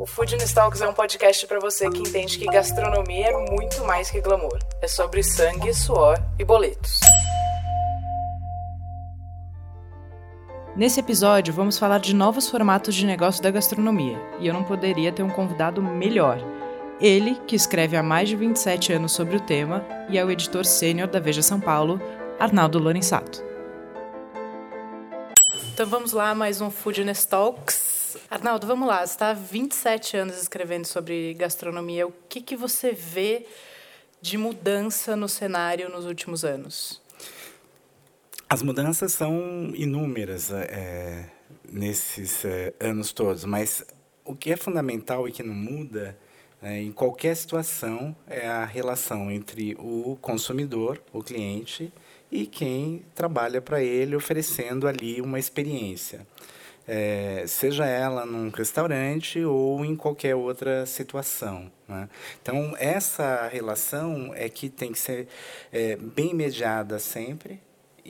O Food Talks é um podcast para você que entende que gastronomia é muito mais que glamour. É sobre sangue, suor e boletos. Nesse episódio, vamos falar de novos formatos de negócio da gastronomia, e eu não poderia ter um convidado melhor. Ele, que escreve há mais de 27 anos sobre o tema e é o editor sênior da Veja São Paulo, Arnaldo Lorenzato. Então vamos lá, mais um Food Talks. Arnaldo, vamos lá. Você está há 27 anos escrevendo sobre gastronomia. O que, que você vê de mudança no cenário nos últimos anos? As mudanças são inúmeras é, nesses é, anos todos, mas o que é fundamental e que não muda é, em qualquer situação é a relação entre o consumidor, o cliente, e quem trabalha para ele, oferecendo ali uma experiência é, seja ela num restaurante ou em qualquer outra situação. Né? Então, essa relação é que tem que ser é, bem mediada sempre,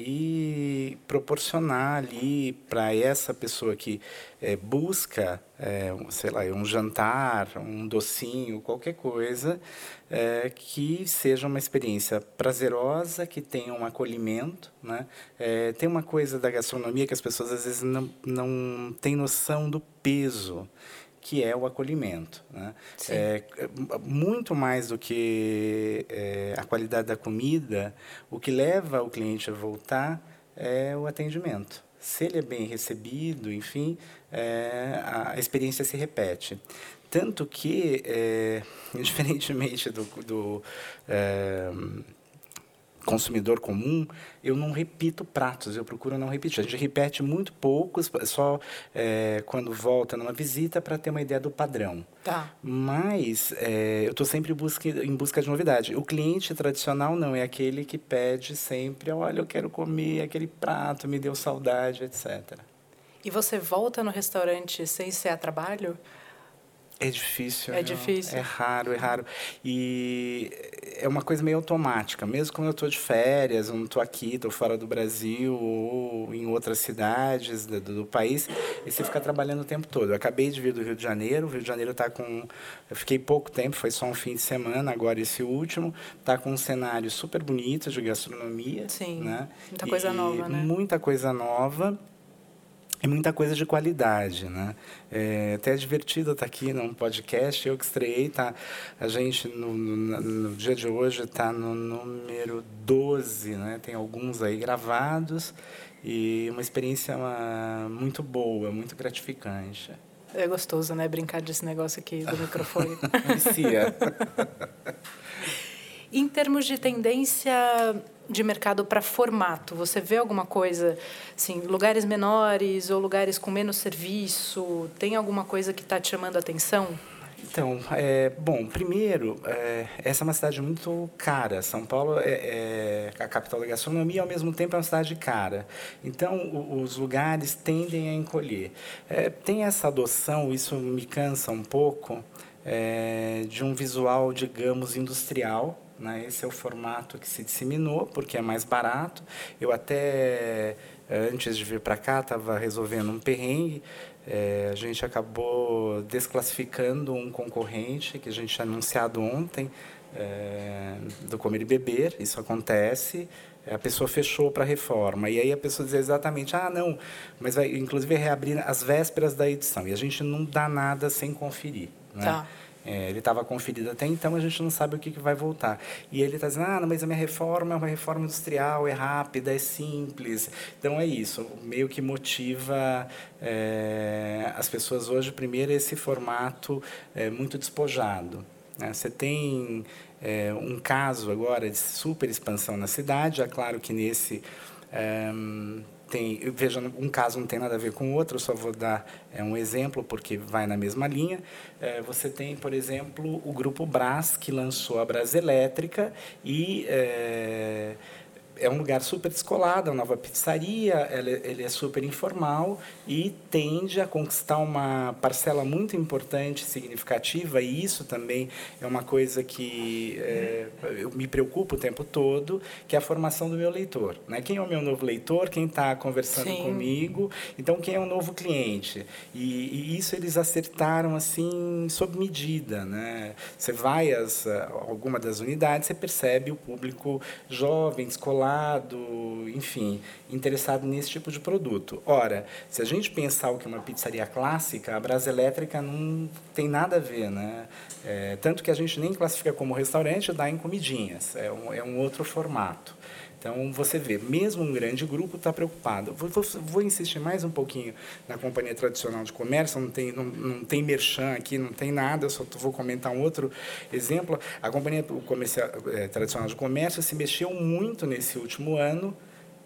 e proporcionar ali para essa pessoa que é, busca, é, sei lá, um jantar, um docinho, qualquer coisa, é, que seja uma experiência prazerosa, que tenha um acolhimento. Né? tem uma coisa da gastronomia que as pessoas às vezes não, não têm noção do peso que é o acolhimento. Né? É, muito mais do que é, a qualidade da comida, o que leva o cliente a voltar é o atendimento. Se ele é bem recebido, enfim, é, a experiência se repete. Tanto que, é, diferentemente do, do é, consumidor comum, eu não repito pratos, eu procuro não repetir. A gente repete muito poucos, só é, quando volta numa visita para ter uma ideia do padrão. Tá. Mas é, eu estou sempre busca, em busca de novidade. O cliente tradicional não, é aquele que pede sempre, olha, eu quero comer aquele prato, me deu saudade, etc. E você volta no restaurante sem ser a trabalho? É difícil. É viu? difícil. É raro, é raro. E é uma coisa meio automática. Mesmo quando eu estou de férias, eu não estou aqui, estou fora do Brasil ou em outras cidades do, do, país, e você fica trabalhando o tempo todo. Eu acabei de vir do Rio de Janeiro. O Rio de Janeiro está com... Eu fiquei pouco tempo, foi só um fim de semana, agora esse último. Está com um cenário super bonito de gastronomia. Sim, né? muita coisa e nova, né? Muita coisa nova e muita coisa de qualidade, né? É até é divertido estar aqui num podcast, eu que estreiei, tá? A gente, no, no, no dia de hoje, está no número 12, né? Tem alguns aí gravados e uma experiência uma, muito boa, muito gratificante. É gostoso, né? Brincar desse negócio aqui do microfone. Vicia. em termos de tendência de mercado para formato? Você vê alguma coisa, assim, lugares menores ou lugares com menos serviço? Tem alguma coisa que está te chamando a atenção? Então, é, bom, primeiro, é, essa é uma cidade muito cara. São Paulo é, é, a capital da gastronomia ao mesmo tempo, é uma cidade cara. Então, o, os lugares tendem a encolher. É, tem essa adoção, isso me cansa um pouco, é, de um visual, digamos, industrial, né? Esse é o formato que se disseminou, porque é mais barato. Eu até, antes de vir para cá, estava resolvendo um perrengue. É, a gente acabou desclassificando um concorrente que a gente tinha anunciado ontem, é, do Comer e Beber. Isso acontece a pessoa fechou para reforma e aí a pessoa diz exatamente ah não mas vai inclusive reabrir as vésperas da edição e a gente não dá nada sem conferir né? Tá. É, ele estava conferido até então, a gente não sabe o que, que vai voltar. E ele está dizendo, ah, mas a minha reforma é uma reforma industrial, é rápida, é simples. Então é isso, meio que motiva é, as pessoas hoje, primeiro, esse formato é, muito despojado. Né? Você tem é, um caso agora de super expansão na cidade, é claro que nesse é, tem, veja, um caso não tem nada a ver com o outro, eu só vou dar é, um exemplo porque vai na mesma linha. É, você tem, por exemplo, o grupo Brás, que lançou a Brás Elétrica e é, é um lugar super descolado, é uma nova pizzaria, ele, ele, é super informal e tende a conquistar uma parcela muito importante, significativa, e isso também é uma coisa que é, eu me preocupo o tempo todo, que é a formação do meu leitor. Né? Quem é o meu novo leitor? Quem está conversando Sim. comigo? Então, quem é o novo cliente? E, e, isso eles acertaram assim sob medida. Né? Você vai a alguma das unidades, você percebe o público jovem, enfim, interessado nesse tipo de produto. Ora, se a gente pensar o que é uma pizzaria clássica, a Brasa Elétrica não tem nada a ver, né? É, tanto que a gente nem classifica como restaurante, dá em comidinhas, é um, é um outro formato. Então, você vê, mesmo um grande grupo está preocupado. Vou, vou, vou, insistir mais um pouquinho na companhia tradicional de comércio, não tem, não, não tem merchan aqui, não tem nada, só vou comentar um outro exemplo. A companhia comercial, é, tradicional de comércio se mexeu muito nesse último ano,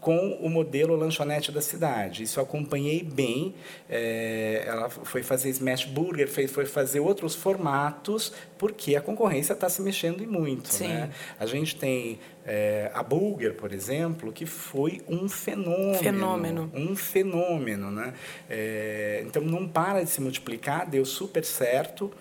com o modelo lanchonete da cidade. Isso eu acompanhei bem. É, ela foi fazer smash burger, foi, foi fazer outros formatos, porque a concorrência está se mexendo e muito. Sim. Né? A gente tem é, a Bulger, por exemplo, que foi um fenômeno. Fenômeno. Um fenômeno. Né? É, então, não para de se multiplicar, deu super certo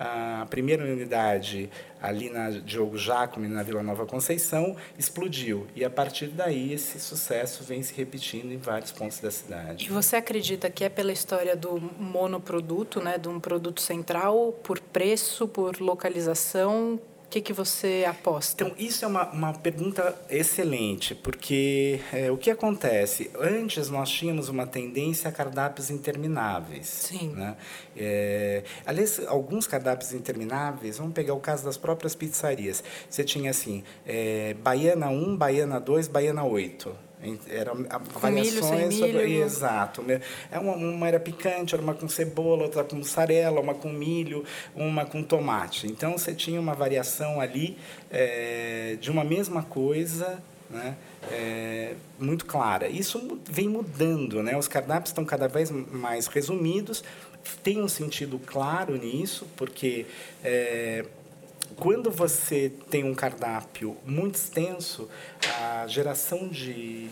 a primeira unidade ali na Diogo Jacome, na Vila Nova Conceição, explodiu. E a partir daí esse sucesso vem se repetindo em vários pontos da cidade. E você acredita que é pela história do monoproduto, né, de um produto central, por preço, por localização? O que, que você aposta? Então, isso é uma, uma pergunta excelente, porque é, o que acontece? Antes nós tínhamos uma tendência a cardápios intermináveis. Sim. Né? É, aliás, alguns cardápios intermináveis, vamos pegar o caso das próprias pizzarias. Você tinha assim, é, Baiana 1, Baiana 2, Baiana 8 era variações milho, sobre milho. exato né? é uma, uma era picante era uma com cebola outra com mussarela uma com milho uma com tomate então você tinha uma variação ali é, de uma mesma coisa né? É, muito clara isso vem mudando né os cardápios estão cada vez mais resumidos tem um sentido claro nisso porque é, quando você tem um cardápio muito extenso, a geração de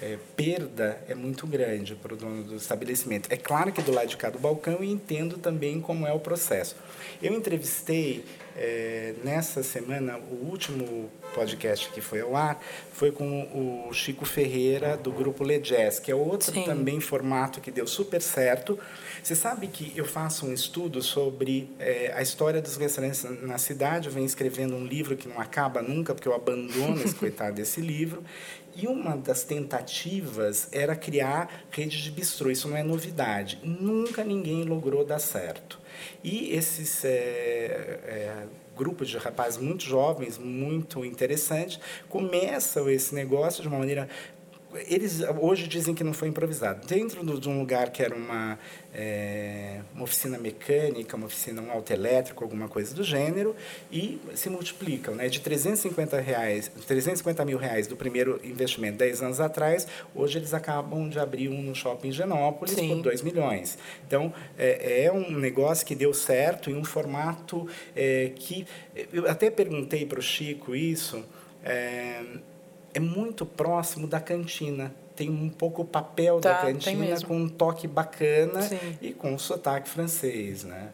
é, perda é muito grande para o dono do estabelecimento. É claro que do lado de cá do balcão eu entendo também como é o processo. Eu entrevistei é, nessa semana, o último podcast que foi ao ar foi com o Chico Ferreira, do grupo Le Jazz, que é outro Sim. também formato que deu super certo. Você sabe que eu faço um estudo sobre é, a história dos restaurantes na cidade. Eu venho escrevendo um livro que não acaba nunca, porque eu abandono esse coitado desse livro. E uma das tentativas era criar redes de bistrô. Isso não é novidade. Nunca ninguém logrou dar certo. E esses é, é, grupos de rapazes muito jovens, muito interessantes, começam esse negócio de uma maneira eles hoje dizem que não foi improvisado. Dentro de um lugar que era uma, é, uma oficina mecânica, uma oficina, um auto elétrico, alguma coisa do gênero, e se multiplicam. Né? De 350, reais, 350 mil reais do primeiro investimento 10 anos atrás, hoje eles acabam de abrir um no shopping Genópolis Sim. por 2 milhões. Então, é, é, um negócio que deu certo em um formato é, que... Eu até perguntei para o Chico isso... É, é muito próximo da cantina. Tem um pouco o papel tá, da cantina com um toque bacana Sim. e com um sotaque francês, né?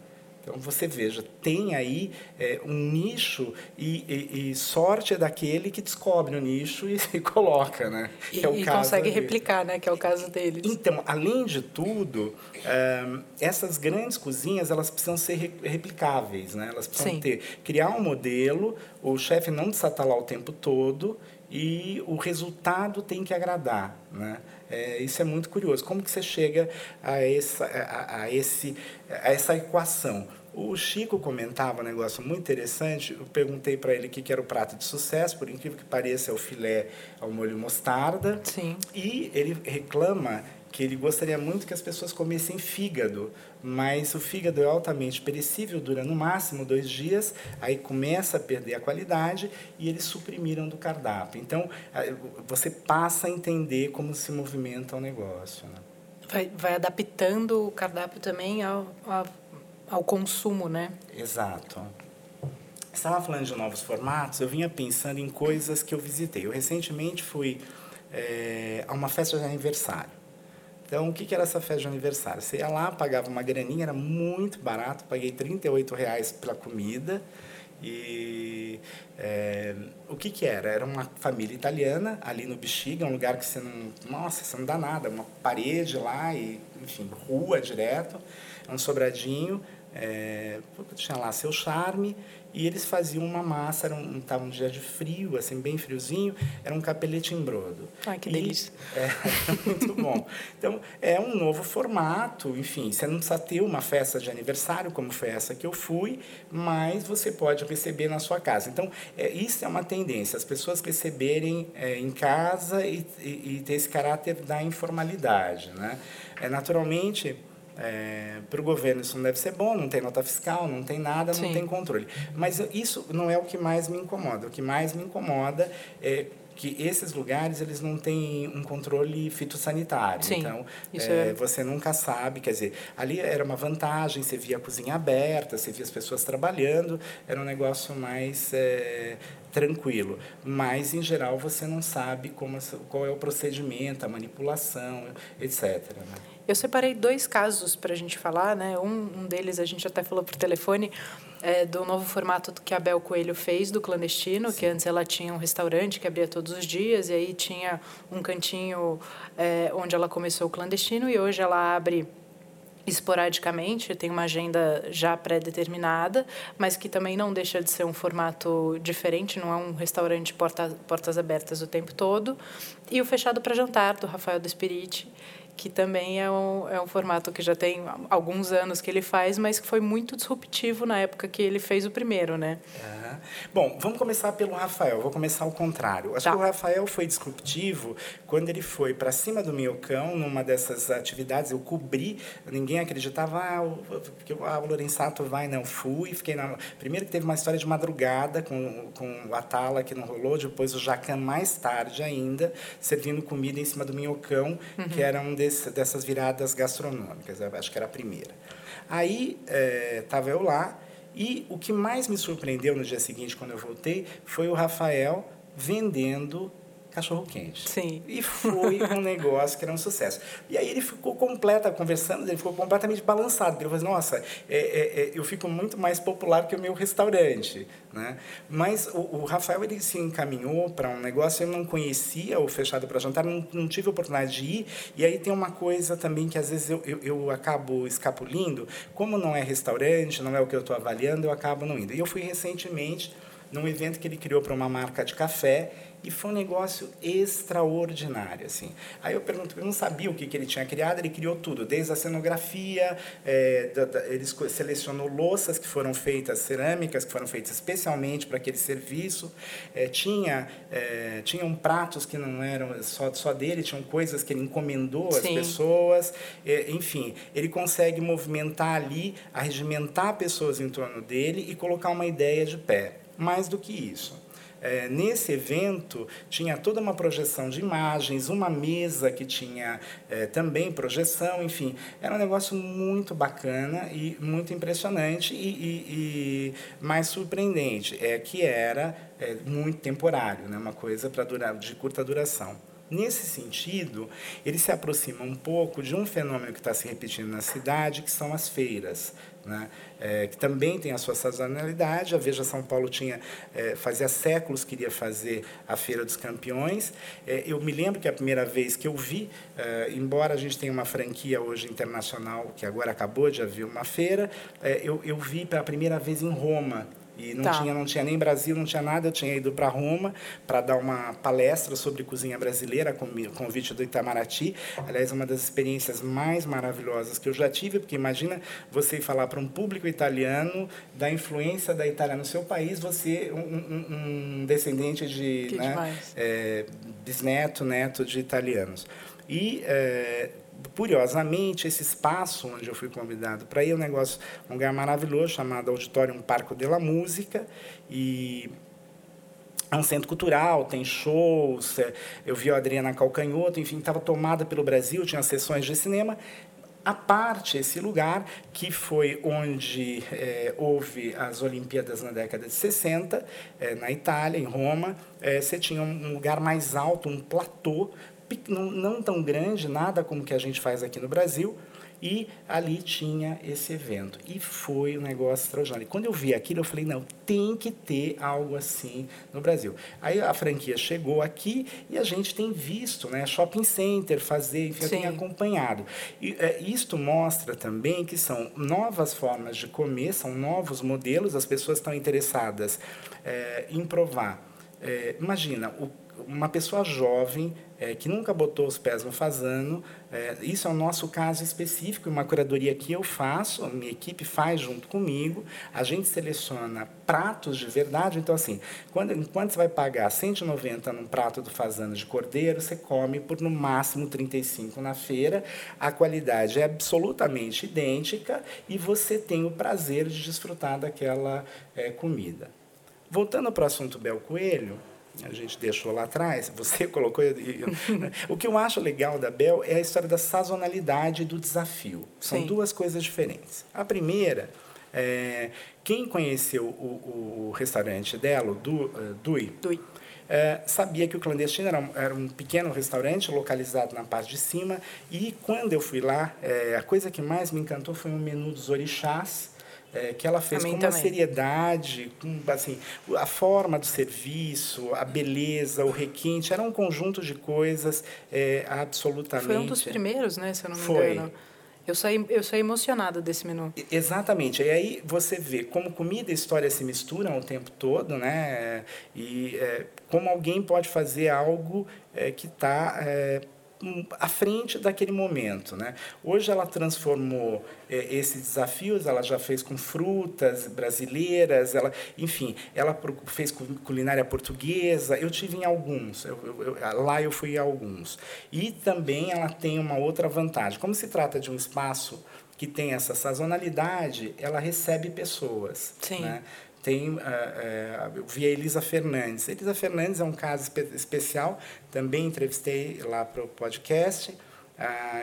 Então você veja, tem aí é, um nicho e, e, e, sorte é daquele que descobre o nicho e se coloca, né? E, é e consegue replicar, né? Que é o caso deles. Então, além de tudo, um, essas grandes cozinhas elas precisam ser replicáveis, né? Elas precisam Sim. ter criar um modelo, o chefe não lá o tempo todo e o resultado tem que agradar, né? É, isso é muito curioso. Como que você chega a essa, a, a, esse, a essa equação? O Chico comentava um negócio muito interessante. Eu perguntei para ele o que era o prato de sucesso, por incrível que pareça, é o filé ao molho mostarda. Sim. E ele reclama que ele gostaria muito que as pessoas comessem fígado, mas o fígado é altamente perecível, dura no máximo dois dias, aí começa a perder a qualidade e eles suprimiram do cardápio. Então, você passa a entender como se movimenta o negócio. Né? Vai, vai adaptando o cardápio também ao, ao, ao consumo, né? Exato. estava falando de novos formatos, eu vinha pensando em coisas que eu visitei. Eu recentemente fui é, a uma festa de aniversário. Então, o que, era essa festa de aniversário? Você ia lá, pagava uma graninha, era muito barato, paguei R$ reais pela comida. E é, o que, que era? Era uma família italiana ali no Bexiga, um lugar que você não. Nossa, você não dá nada, uma parede lá e, enfim, rua direto, um sobradinho. É, tinha lá seu charme e eles faziam uma massa, era um, tava um dia de frio, assim, bem friozinho, era um capelete em brodo. Ai, que delícia. E, é, muito bom. Então, é um novo formato, enfim, você não precisa ter uma festa de aniversário, como foi essa que eu fui, mas você pode receber na sua casa. Então, é, isso é uma tendência, as pessoas receberem é, em casa e, e, e ter esse caráter da informalidade, né? É, naturalmente é, para o governo isso não deve ser bom, não tem nota fiscal, não tem nada, Sim. não tem controle. Mas isso não é o que mais me incomoda. O que mais me incomoda é que esses lugares eles não têm um controle fitossanitário. Sim, então, é, é... você nunca sabe, quer dizer, ali era uma vantagem, você via a cozinha aberta, você via as pessoas trabalhando, era um negócio mais é, tranquilo. Mas, em geral, você não sabe como, qual é o procedimento, a manipulação, etc. Né? Eu separei dois casos para a gente falar, né? Um, um deles a gente até falou por telefone é, do novo formato que a Bel Coelho fez do clandestino, Sim. que antes ela tinha um restaurante que abria todos os dias e aí tinha um cantinho é, onde ela começou o clandestino e hoje ela abre esporadicamente, tem uma agenda já pré-determinada, mas que também não deixa de ser um formato diferente, não é um restaurante porta, portas abertas o tempo todo. E o Fechado para Jantar, do Rafael do Espirite, que também é um, é um formato que já tem alguns anos que ele faz, mas que foi muito disruptivo na época que ele fez o primeiro, né? É. Bom, vamos começar pelo Rafael. Vou começar ao contrário. Acho tá. que o Rafael foi disruptivo quando ele foi para cima do Minhocão, numa dessas atividades. Eu cobri, ninguém acreditava ah, que ah, o Lorenzato vai, não fui. Fiquei na... Primeiro que teve uma história de madrugada com, com o Atala que não rolou, depois o Jacan mais tarde ainda, servindo comida em cima do Minhocão, uhum. que era um desses desse, dessas viradas gastronômicas, acho que era a primeira. Aí estava é, eu lá, e o que mais me surpreendeu no dia seguinte, quando eu voltei, foi o Rafael vendendo cachorro quente. Sim. E foi um negócio que era um sucesso. E aí ele ficou completa, conversando, ele ficou completamente balançado. Ele falou assim, nossa, é, é, é, eu fico muito mais popular que o meu restaurante. Né? Mas o, o Rafael ele se encaminhou para um negócio, eu não conhecia o Fechado para Jantar, não, não, tive oportunidade de ir. E aí tem uma coisa também que às vezes eu, eu, eu acabo escapulindo, como não é restaurante, não é o que eu estou avaliando, eu acabo não indo. E eu fui recentemente num evento que ele criou para uma marca de café e foi um negócio extraordinário, assim. Aí eu pergunto, eu não sabia o que, que ele tinha criado, ele criou tudo, desde a cenografia, é, da, da, ele selecionou louças que foram feitas, cerâmicas que foram feitas especialmente para aquele serviço, é, tinha, é, tinham pratos que não eram só, só dele, tinham coisas que ele encomendou às pessoas, é, enfim, ele consegue movimentar ali, arregimentar pessoas em torno dele e colocar uma ideia de pé. Mais do que isso é, nesse evento tinha toda uma projeção de imagens, uma mesa que tinha é, também projeção, enfim, era um negócio muito bacana e muito impressionante e, e, e mais surpreendente, é que era é, muito temporário, né, uma coisa para durar de curta duração. Nesse sentido, ele se aproxima um pouco de um fenômeno que está se repetindo na cidade, que são as feiras né? É, que também tem a sua sazonalidade. A Veja São Paulo tinha é, fazia séculos queria fazer a Feira dos Campeões. É, eu me lembro que a primeira vez que eu vi, é, embora a gente tenha uma franquia hoje internacional que agora acabou de haver uma feira, é, eu, eu vi pela primeira vez em Roma e não, tá. tinha, não tinha nem Brasil, não tinha nada. Eu tinha ido para Roma para dar uma palestra sobre cozinha brasileira, com convite do Itamaraty. Aliás, uma das experiências mais maravilhosas que eu já tive, porque imagina você falar para um público italiano da influência da Itália no seu país, você, um, um, descendente de. né, é, bisneto, neto de italianos. E. É, curiosamente, esse espaço onde eu fui convidado para ir, é um negócio, um lugar maravilhoso chamado Auditório Parco de la Música e é um centro cultural, tem shows, é, eu vi a Adriana Calcanhoto, enfim, estava tomada pelo Brasil, tinha sessões de cinema. a parte esse lugar que foi onde é, houve as Olimpíadas na década de 60, é, na Itália, em Roma. É, você tinha um lugar mais alto, um platô, não, não tão grande, nada como que a gente faz aqui no Brasil, e ali tinha esse evento. E foi um negócio extraordinário. E quando eu vi aquilo, eu falei, não, tem que ter algo assim no Brasil. Aí a franquia chegou aqui e a gente tem visto, né, shopping center fazer, enfim, eu tenho acompanhado. E é, isto mostra também que são novas formas de comer, são novos modelos, as pessoas estão interessadas é, em provar. É, imagina, o uma pessoa jovem é, que nunca botou os pés no fazano, é, isso é o nosso caso específico, uma curadoria que eu faço, a minha equipe faz junto comigo, a gente seleciona pratos de verdade, então assim, quando, enquanto você vai pagar 190 num prato do fazano de cordeiro, você come por no máximo 35 na feira, a qualidade é absolutamente idêntica e você tem o prazer de desfrutar daquela é, comida. Voltando para o assunto Bel Coelho, a gente deixou lá atrás, você colocou. Né? o que eu acho legal da Bel é a história da sazonalidade e do desafio. São Sim. duas coisas diferentes. A primeira, é, quem conheceu o, o restaurante dela, o du, uh, Dui, Dui. É, sabia que o clandestino era um, era um, pequeno restaurante localizado na parte de cima e quando eu fui lá, é, a coisa que mais me encantou foi um menu dos orixás, é, que ela fez com uma também. seriedade, com, assim, a forma do serviço, a beleza, o requinte, era um conjunto de coisas é, absolutamente... Foi um dos primeiros, né, se eu não me Foi. engano. Eu saí, eu saí emocionada desse menu. Exatamente. E aí você vê como comida e história se misturam o tempo todo, né? E é, como alguém pode fazer algo é, que está é, à frente daquele momento. Né? Hoje ela transformou é, esses desafios, ela já fez com frutas brasileiras, ela, enfim, ela fez culinária portuguesa, eu tive em alguns, eu, eu, lá eu fui em alguns. E também ela tem uma outra vantagem, como se trata de um espaço que tem essa sazonalidade, ela recebe pessoas. Sim. Né? Tem, uh, uh, a Elisa Fernandes. Elisa Fernandes é um caso espe especial, também entrevistei lá para o podcast.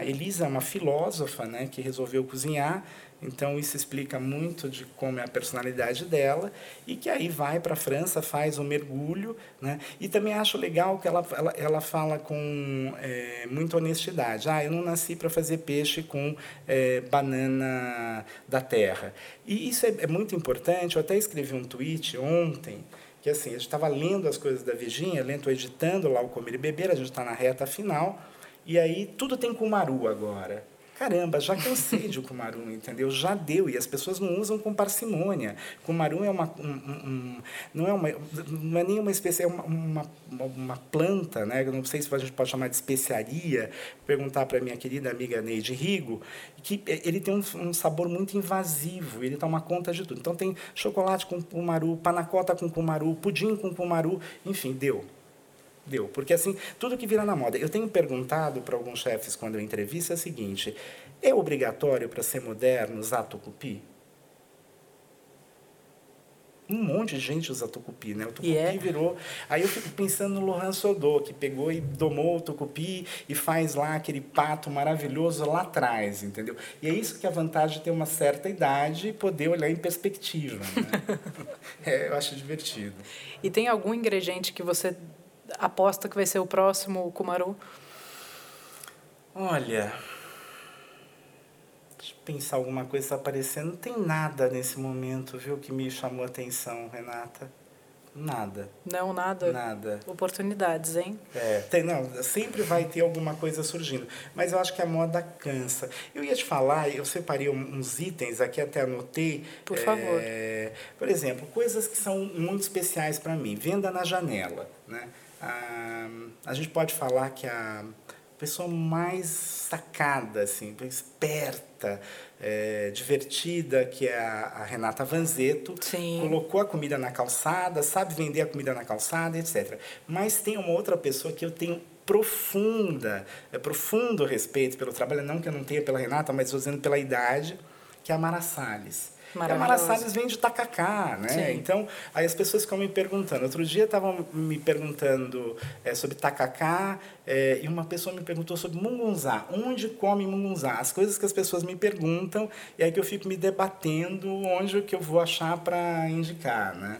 Elisa é uma filósofa né, que resolveu cozinhar então, isso explica muito de como é a personalidade dela e que aí vai para a França, faz um mergulho. Né? E também acho legal que ela, ela, ela fala com é, muita honestidade. Ah, eu não nasci para fazer peixe com é, banana da terra. E isso é, é muito importante. Eu até escrevi um tweet ontem que assim, a gente estava lendo as coisas da Virginia, lendo, editando lá o Comer e Beber, a gente está na reta final, e aí tudo tem Kumaru agora caramba, já cansei de Kumarum, entendeu? Já deu, e as pessoas não usam com parcimônia. Kumarum é uma, um, um, não, é uma, não é nem uma espécie, é uma, uma, uma planta, né? Eu não sei se a gente pode chamar de especiaria, perguntar para minha querida amiga Neide Rigo, que ele tem um, um sabor muito invasivo, ele toma conta de tudo. Então tem chocolate com kumaru, panacota com kumaru, pudim com kumaru, enfim, deu deu. Porque, assim, tudo que vira na moda. Eu tenho perguntado para alguns chefes, quando eu entrevisto, é o seguinte: é obrigatório para ser moderno usar tucupi? Um monte de gente usa tucupi, né? O tucupi yeah. É? virou. Aí eu fico pensando no Lohan Sodô, que pegou e domou o tucupi e faz lá aquele pato maravilhoso lá atrás, entendeu? E é isso que é a vantagem de ter uma certa idade e poder olhar em perspectiva. Né? é, eu acho divertido. E tem algum ingrediente que você aposta que vai ser o próximo Kumaru? Olha, deixa eu pensar alguma coisa está aparecendo. Não tem nada nesse momento, viu, que me chamou a atenção, Renata. Nada. Não, nada? Nada. Oportunidades, hein? É, tem, não, sempre vai ter alguma coisa surgindo. Mas eu acho que a moda cansa. Eu ia te falar, eu separei uns itens aqui, até anotei. Por favor. É, por exemplo, coisas que são muito especiais para mim. Venda na janela, né? Ah, a gente pode falar que a pessoa mais sacada, assim, esperta, é, divertida, que é a, a Renata Vanzeto, Sim. colocou a comida na calçada, sabe vender a comida na calçada, etc. Mas tem uma outra pessoa que eu tenho profunda, é, profundo respeito pelo trabalho, não que eu não tenha pela Renata, mas estou dizendo pela idade, que é a Mara Salles. A Mara Salles vem de tacacá, né? Sim. Então, aí as pessoas ficam me perguntando. Outro dia estavam me perguntando é, sobre tacacá é, e uma pessoa me perguntou sobre mungunzá. Onde come mungunzá? As coisas que as pessoas me perguntam e aí que eu fico me debatendo onde que eu vou achar para indicar, né?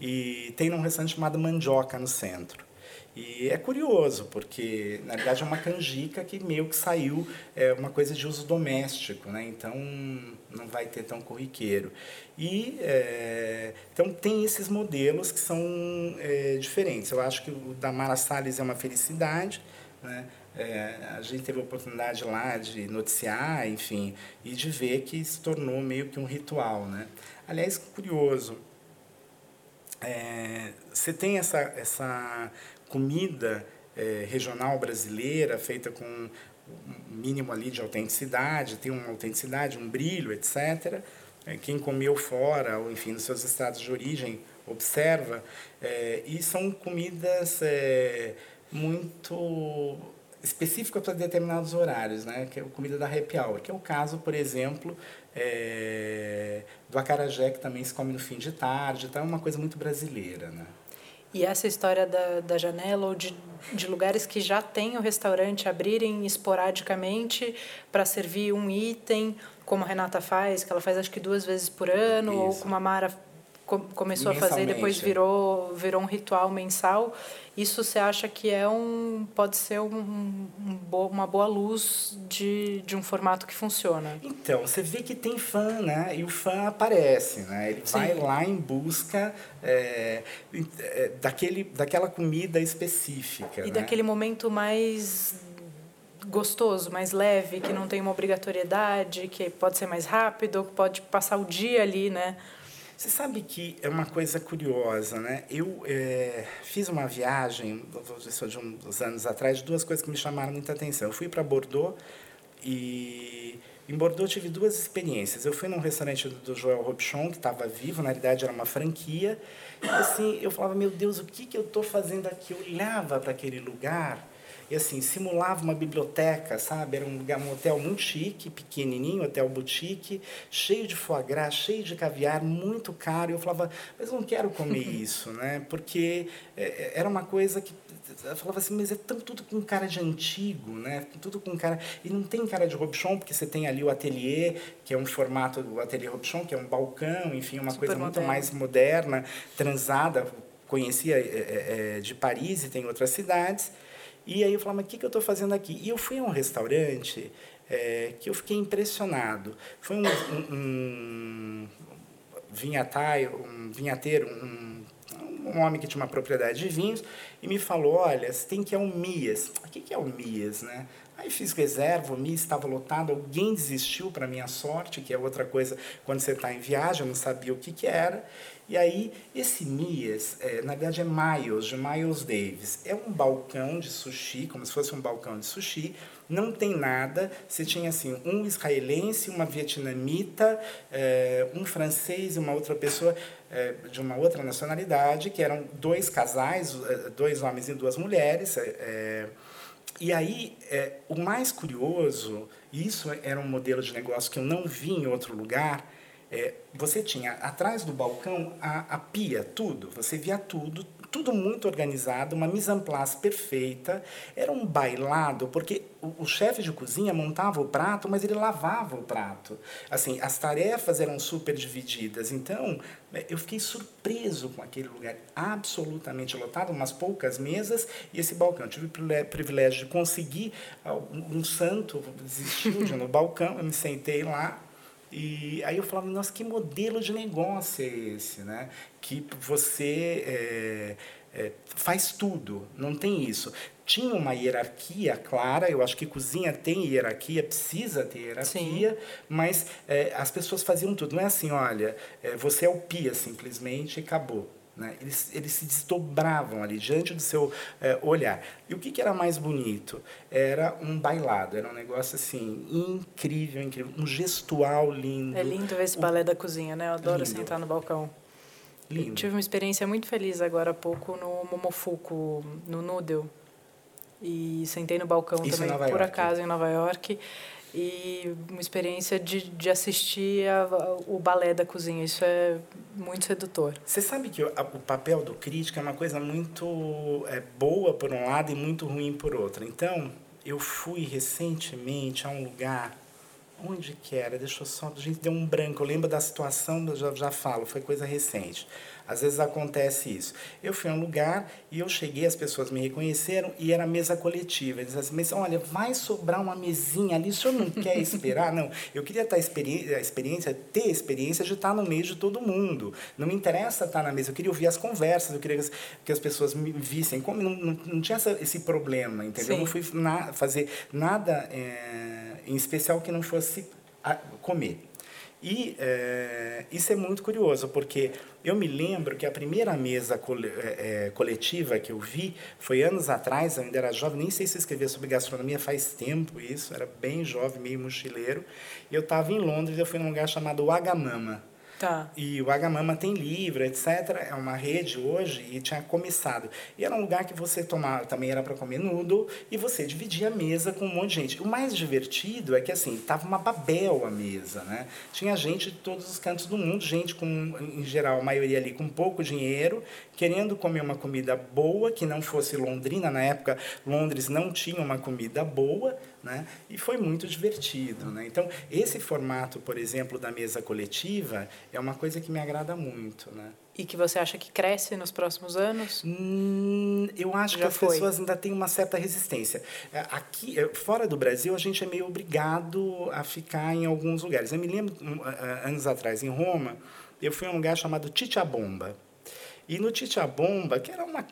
E tem um restaurante chamado Mandioca no centro. E é curioso, porque na verdade é uma canjica que meio que saiu é uma coisa de uso doméstico, né? então não vai ter tão corriqueiro. E é, então tem esses modelos que são é, diferentes. Eu acho que o da Mara Salles é uma felicidade, né? É, a gente teve a oportunidade lá de noticiar, enfim, e de ver que se tornou meio que um ritual, né? Aliás, curioso, é, você tem essa, essa comida é, regional brasileira feita com um mínimo ali de autenticidade, tem uma autenticidade, um brilho, etc. É, quem comeu fora, ou enfim, nos seus estados de origem, observa. É, e são comidas é, muito específicas para determinados horários, né? que é a comida da happy hour, que é o caso, por exemplo, é, do acarajé, que também se come no fim de tarde, então é uma coisa muito brasileira. Né? E essa história da, da janela ou de, de lugares que já têm o restaurante abrirem esporadicamente para servir um item, como a Renata faz, que ela faz acho que duas vezes por ano, Isso. ou como a Mara começou a fazer depois virou virou um ritual mensal isso você acha que é um pode ser um, um, uma boa luz de, de um formato que funciona então você vê que tem fã né e o fã aparece né ele Sim. vai lá em busca é, é, daquele daquela comida específica e né? daquele momento mais gostoso, mais leve, que não tem uma obrigatoriedade, que pode ser mais rápido, que pode passar o dia ali, né? Você sabe que é uma coisa curiosa, né? Eu é, fiz uma viagem, isso de uns anos atrás, duas coisas que me chamaram muita atenção. Eu fui para Bordeaux e em Bordeaux tive duas experiências. Eu fui num restaurante do Joel Robichon, que estava vivo, na realidade era uma franquia. E assim, eu falava, meu Deus, o que, que eu estou fazendo aqui? Eu olhava para aquele lugar e assim, simulava uma biblioteca, sabe? Era um, lugar, um hotel muito chique, pequenininho, hotel boutique, cheio de foie gras, cheio de caviar, muito caro. E eu falava, mas eu não quero comer isso, né? Porque é, é, era uma coisa que eu falava assim, mas é tão, tudo com cara de antigo, né? Tudo com cara. E não tem cara de Robichon, porque você tem ali o ateliê, que é um formato do ateliê Robichon, que é um balcão, enfim, uma Super coisa moderno. muito mais moderna, transada. Conhecia é, é, é, de Paris e tem outras cidades. E aí eu falava, mas o que, que eu estou fazendo aqui? E eu fui a um restaurante é, que eu fiquei impressionado. Foi um, um, um vinhataio, um vinhateiro, um, um homem que tinha uma propriedade de vinhos, e me falou, olha, você tem que ir ao Mias. O que, que é o Mias, né? Aí fiz reserva, o Mias estava lotado, alguém desistiu, para minha sorte, que é outra coisa, quando você está em viagem, eu não sabia o que, que era. E aí, esse Mias, é, na verdade é Miles, de Miles Davis. É um balcão de sushi, como se fosse um balcão de sushi. Não tem nada. Você tinha, assim, um israelense, uma vietnamita, é, um francês e uma outra pessoa é, de uma outra nacionalidade, que eram dois casais, é, dois homens e duas mulheres. É, é, e aí, o mais curioso, isso era um modelo de negócio que eu não vi em outro lugar, é, você tinha atrás do balcão a, a pia, tudo. Você via tudo, tudo muito organizado, uma mise en place perfeita. Era um bailado, porque o, o chefe de cozinha montava o prato, mas ele lavava o prato. Assim, as tarefas eram super divididas. Então, é, eu fiquei surpreso com aquele lugar absolutamente lotado, umas poucas mesas e esse balcão. Eu tive o privilégio de conseguir ah, um santo desistiu de no balcão, eu me sentei lá e aí eu falava, nossa, que modelo de negócio é esse, né? Que você é, é, faz tudo, não tem isso. Tinha uma hierarquia clara, eu acho que cozinha tem hierarquia, precisa ter hierarquia, Sim. mas é, as pessoas faziam tudo. Não é assim, olha, é, você é o pia simplesmente e acabou. Né? Eles, eles se desdobravam ali diante do seu é, olhar. E o que, que era mais bonito? Era um bailado, era um negócio assim incrível, incrível, um gestual lindo. É lindo ver esse balé da cozinha, né? Eu adoro lindo. sentar no balcão. Lindo. Eu tive uma experiência muito feliz agora há pouco no Momofuku, no Noodle. E sentei no balcão Isso também, por acaso, em Nova York. E uma experiência de, de assistir a, a, o balé da cozinha. Isso é muito sedutor. Você sabe que o, a, o papel do crítico é uma coisa muito é, boa por um lado e muito ruim por outro. Então, eu fui recentemente a um lugar onde que era? Deixa eu só, a gente deu um branco. Eu lembro da situação, eu já, já falo, foi coisa recente. Às vezes acontece isso. Eu fui a um lugar e eu cheguei, as pessoas me reconheceram e era mesa coletiva. Eles assim, olha, vai sobrar uma mesinha ali, o senhor não quer esperar? Não, eu queria estar experi a experiência, ter a experiência de estar no meio de todo mundo. Não me interessa estar na mesa, eu queria ouvir as conversas, eu queria que as, que as pessoas me vissem. Como não, não, não tinha essa, esse problema, entendeu? Sim. Eu não fui na, fazer nada é, em especial que não fosse comer. E é, isso é muito curioso, porque eu me lembro que a primeira mesa é, coletiva que eu vi foi anos atrás, eu ainda era jovem, nem sei se escrever sobre gastronomia faz tempo isso, era bem jovem, meio mochileiro. E eu estava em Londres, eu fui num lugar chamado Agamama. Tá. E o Agamama tem livro, etc. É uma rede hoje e tinha começado. E era um lugar que você tomava, também era para comer nudo, e você dividia a mesa com um monte de gente. O mais divertido é que, assim, tava uma babel a mesa, né? Tinha gente de todos os cantos do mundo, gente com, em geral, a maioria ali com pouco dinheiro, querendo comer uma comida boa, que não fosse londrina. Na época, Londres não tinha uma comida boa, né? E foi muito divertido. Né? Então, esse formato, por exemplo, da mesa coletiva, é uma coisa que me agrada muito. Né? E que você acha que cresce nos próximos anos? Hum, eu acho Já que as foi. pessoas ainda têm uma certa resistência. É, aqui, é, fora do Brasil, a gente é meio obrigado a ficar em alguns lugares. Eu me lembro, anos atrás, em Roma, eu fui a um lugar chamado Bomba E no Bomba que era uma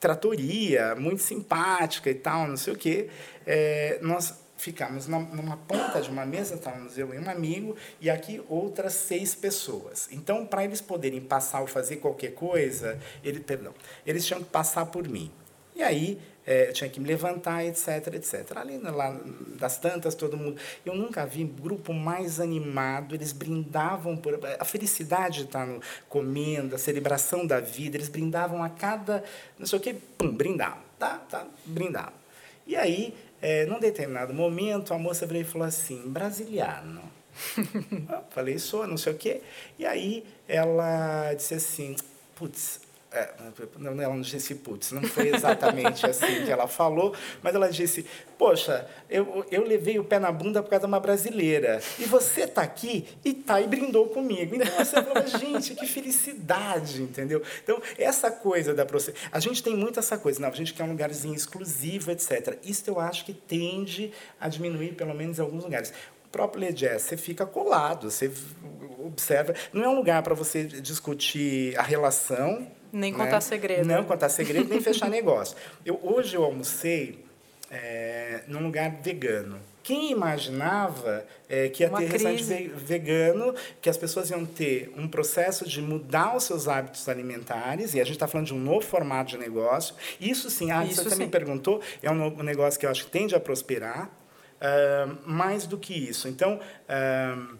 tratoria, muito simpática e tal, não sei o quê. É, nós ficamos numa ponta de uma mesa, estávamos eu e um amigo, e aqui outras seis pessoas. Então, para eles poderem passar ou fazer qualquer coisa, ele, perdão, eles tinham que passar por mim. E aí, é, eu tinha que me levantar, etc, etc. Ali lá das tantas, todo mundo. Eu nunca vi grupo mais animado. Eles brindavam por a felicidade de estar no, comendo, a celebração da vida. Eles brindavam a cada, não sei o que, pum, brindavam, tá, tá, brindavam. E aí, é, num determinado momento, a moça veio e falou assim, brasiliano. falei, sou, não sei o quê. E aí ela disse assim, putz, é, ela não disse putz, não foi exatamente assim que ela falou, mas ela disse: Poxa, eu, eu levei o pé na bunda por causa de uma brasileira, e você está aqui e tá e brindou comigo. Então você falou: Gente, que felicidade, entendeu? Então, essa coisa da A gente tem muito essa coisa, não, a gente quer um lugarzinho exclusivo, etc. Isso eu acho que tende a diminuir, pelo menos em alguns lugares. O próprio Le Jazz, você fica colado, você observa. Não é um lugar para você discutir a relação nem contar né? segredo. Não contar segredo, nem fechar negócio. Eu, hoje eu almocei é, num lugar vegano. Quem imaginava é, que ia Uma ter restaurante vegano, que as pessoas iam ter um processo de mudar os seus hábitos alimentares, e a gente está falando de um novo formato de negócio. Isso sim, ah, Isso você também perguntou, é um negócio que eu acho que tende a prosperar. Uh, mais do que isso. Então, uh,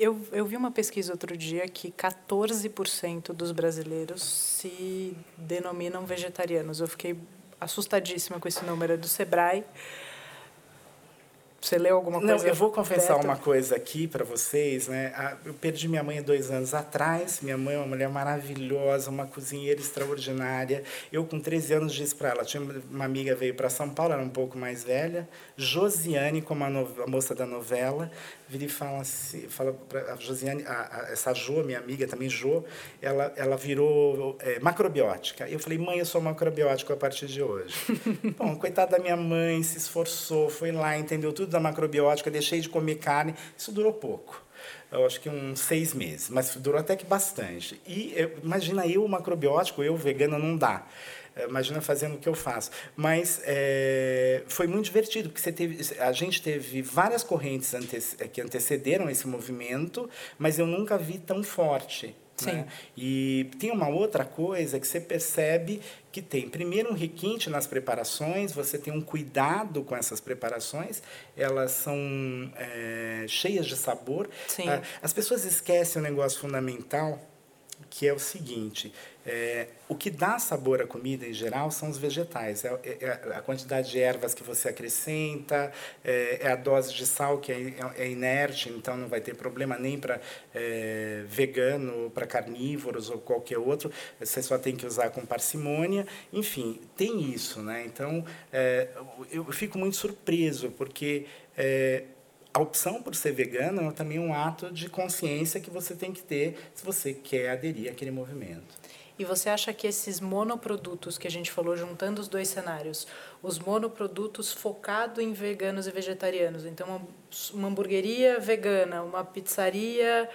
eu, eu vi uma pesquisa outro dia que 14% dos brasileiros se denominam vegetarianos. Eu fiquei assustadíssima com esse número. É do Sebrae. Você leu alguma coisa? Não, eu vou confessar uma coisa aqui para vocês, né? Eu perdi minha mãe dois anos atrás. Minha mãe é uma mulher maravilhosa, uma cozinheira extraordinária. Eu, com 13 anos, disse para ela: tinha uma amiga veio para São Paulo, era um pouco mais velha, Josiane, como a, no, a moça da novela, vira e fala assim, fala para a Josiane, a, a, essa Jo, minha amiga também Jo, ela, ela virou é, macrobiótica. Eu falei, mãe, eu sou macrobiótico a partir de hoje. Bom, coitada da minha mãe, se esforçou, foi lá, entendeu tudo da macrobiótica, deixei de comer carne, isso durou pouco. Eu acho que uns seis meses, mas durou até que bastante. E imagina eu, macrobiótico, eu vegano, não dá. É, imagina fazendo o que eu faço. Mas é, foi muito divertido, porque você teve, a gente teve várias correntes que antecederam esse movimento, mas eu nunca vi tão forte. Sim. Né? E tem uma outra coisa que você percebe que tem, primeiro, um requinte nas preparações, você tem um cuidado com essas preparações, elas são é, cheias de sabor. Sim. Ah, as pessoas esquecem um negócio fundamental que é o seguinte: é, o que dá sabor à comida em geral são os vegetais. É, é, é a quantidade de ervas que você acrescenta, é, é a dose de sal que é, é, inerte, então não vai ter problema nem para vegano, para carnívoros ou qualquer outro. Você só tem que usar com parcimônia. Enfim, tem isso. Né? Então, eu fico muito surpreso, porque a opção por ser vegano é também um ato de consciência que você tem que ter se você quer aderir àquele movimento. E você acha que esses monoprodutos que a gente falou, juntando os dois cenários, os monoprodutos focado em veganos e vegetarianos, então uma, uma hamburgueria vegana, uma pizzaria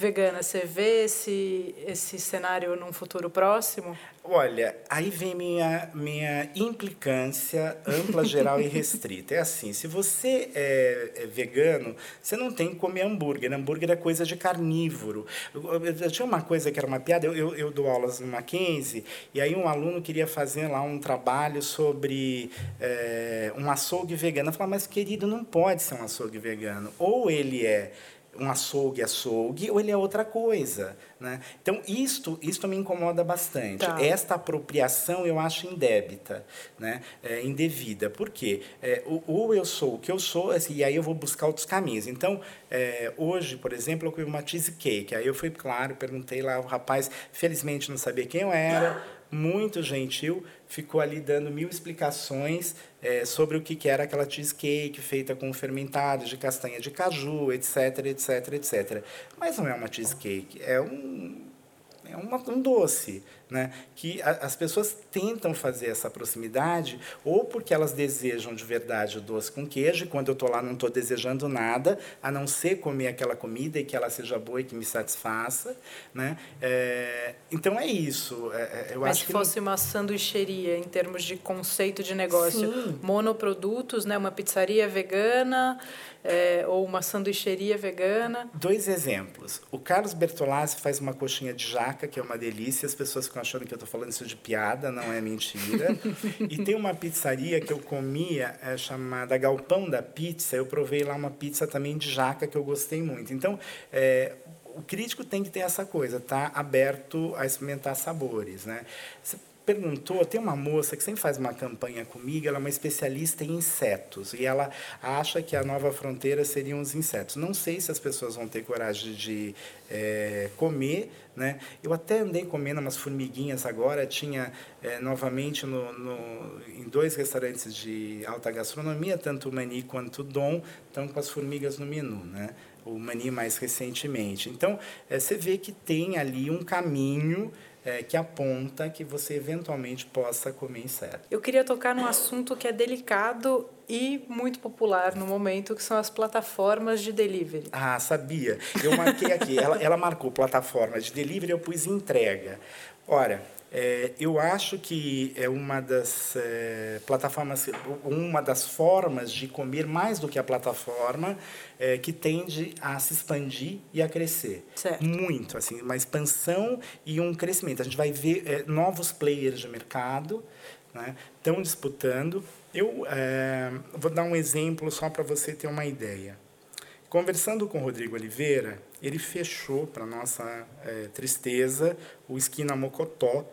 vegana, você vê esse, esse cenário num futuro próximo? Olha, aí vem minha, minha implicância ampla, geral e restrita. É assim, se você é, é vegano, você não tem que comer hambúrguer. Hambúrguer é coisa de carnívoro. Eu, eu, eu tinha uma coisa que era uma piada, eu, eu, eu, dou aulas no Mackenzie, e aí um aluno queria fazer lá um trabalho sobre é, um açougue vegano. Eu falei, mas querido, não pode ser um açougue vegano. Ou ele é um açougue açougue ou ele é outra coisa, né? Então isto isto me incomoda bastante. Tá. Esta apropriação eu acho indébita, né? É, indevida. Por quê? É, ou eu sou o que eu sou assim, e aí eu vou buscar outros caminhos. Então é, hoje, por exemplo, eu comi uma cheesecake. Aí eu fui claro, perguntei lá o rapaz, felizmente não sabia quem eu era muito gentil, ficou ali dando mil explicações é, sobre o que, era aquela cheesecake feita com fermentado de castanha de caju, etc, etc, etc. Mas não é uma cheesecake, é um é uma, um doce, né? que a, as pessoas tentam fazer essa proximidade ou porque elas desejam de verdade o doce com queijo, e quando eu estou lá não estou desejando nada, a não ser comer aquela comida e que ela seja boa e que me satisfaça. Né? É, então é isso. É, é eu Mas acho se fosse não... uma sanduicheria em termos de conceito de negócio, Sim. monoprodutos, né? uma pizzaria vegana é, ou uma sanduicheria vegana. Dois exemplos. O Carlos Bertolazzi faz uma coxinha de jaca, que é uma delícia. As pessoas ficam achando que eu estou falando isso de piada, não é mentira. e tem uma pizzaria que eu comia, é, chamada Galpão da Pizza. Eu provei lá uma pizza também de jaca que eu gostei muito. Então, é, o crítico tem que ter essa coisa, tá aberto a experimentar sabores, né? Perguntou, tem uma moça que sempre faz uma campanha comigo, ela é uma especialista em insetos e ela acha que a nova fronteira seriam os insetos. Não sei se as pessoas vão ter coragem de é, comer, né? Eu até andei comendo umas formiguinhas agora, tinha é, novamente no, no, em dois restaurantes de alta gastronomia, tanto o Mani quanto o Dom, estão com as formigas no menu, né? O Mani mais recentemente. Então, é, você vê que tem ali um caminho é, que aponta que você eventualmente possa comer inseto. Eu queria tocar num assunto que é delicado e muito popular no momento, que são as plataformas de delivery. Ah, sabia. Eu marquei aqui. ela, ela marcou plataforma de delivery, eu pus entrega. Ora, é, eu acho que é uma das é, plataformas, uma das formas de comer mais do que a plataforma é, que tende a se expandir e a crescer. Certo. Muito, assim, uma expansão e um crescimento. A gente vai ver é, novos players de mercado né, estão disputando. Eu é, vou dar um exemplo só para você ter uma ideia. Conversando com o Rodrigo Oliveira, ele fechou, para nossa é, tristeza, o Esquina Mocotó,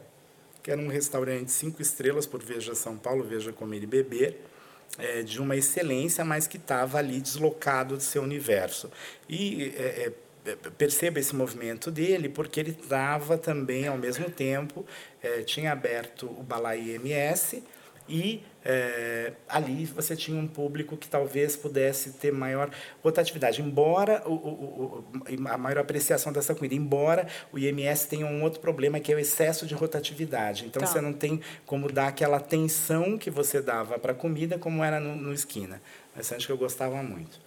que era um restaurante cinco estrelas por Veja São Paulo, Veja Comer e Beber, é, de uma excelência, mas que estava ali deslocado do seu universo. E é, é, perceba esse movimento dele, porque ele estava também, ao mesmo tempo, é, tinha aberto o Balai MS, e é, ali você tinha um público que talvez pudesse ter maior rotatividade, embora o, o, o, a maior apreciação dessa comida, embora o IMS tenha um outro problema que é o excesso de rotatividade. Então tá. você não tem como dar aquela atenção que você dava para a comida como era no, no esquina. Mas acho que eu gostava muito.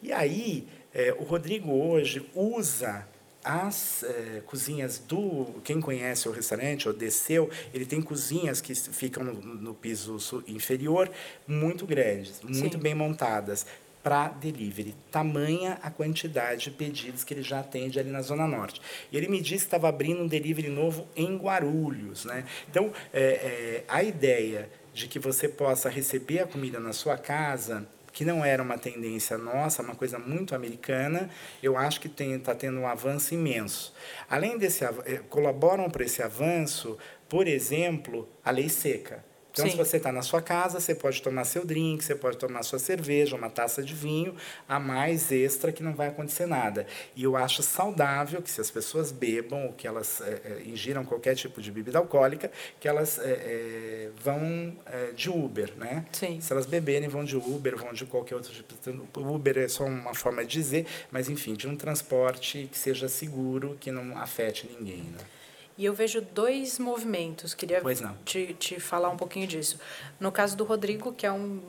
E aí é, o Rodrigo hoje usa as é, cozinhas do quem conhece o restaurante ou desceu ele tem cozinhas que ficam no, no piso inferior muito grandes muito Sim. bem montadas para delivery. Tamanha a quantidade de pedidos que ele já atende ali na zona norte. E ele me disse que estava abrindo um delivery novo em Guarulhos né? Então é, é, a ideia de que você possa receber a comida na sua casa que não era uma tendência nossa, uma coisa muito americana, eu acho que está tendo um avanço imenso. Além desse, eh, colaboram para esse avanço, por exemplo, a lei seca. Então, Sim. se você está na sua casa, você pode tomar seu drink, você pode tomar sua cerveja, uma taça de vinho, a mais extra que não vai acontecer nada. E eu acho saudável que se as pessoas bebam ou que elas é, ingiram qualquer tipo de bebida alcoólica, que elas é, vão de Uber, né? Sim. Se elas beberem, vão de Uber, vão de qualquer outro tipo. Uber é só uma forma de dizer, mas enfim, de um transporte que seja seguro, que não afete ninguém, né? E eu vejo dois movimentos, queria te, te falar um pouquinho disso. No caso do Rodrigo, que é um,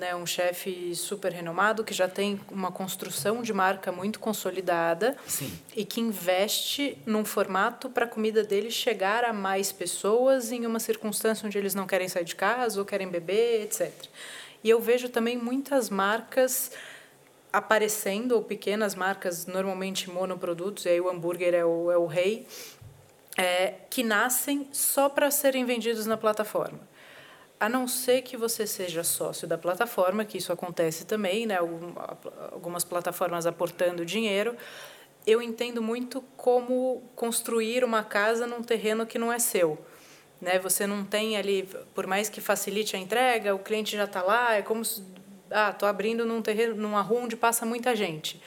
né, um chefe super renomado, que já tem uma construção de marca muito consolidada Sim. e que investe num formato para a comida dele chegar a mais pessoas em uma circunstância onde eles não querem sair de casa ou querem beber, etc. E eu vejo também muitas marcas aparecendo, ou pequenas marcas, normalmente monoprodutos, e aí o hambúrguer é o, é o rei, é, que nascem só para serem vendidos na plataforma. A não ser que você seja sócio da plataforma, que isso acontece também, né? algumas plataformas aportando dinheiro, eu entendo muito como construir uma casa num terreno que não é seu. Né? Você não tem ali, por mais que facilite a entrega, o cliente já está lá, é como se, ah, estou abrindo num terreno, numa rua onde passa muita gente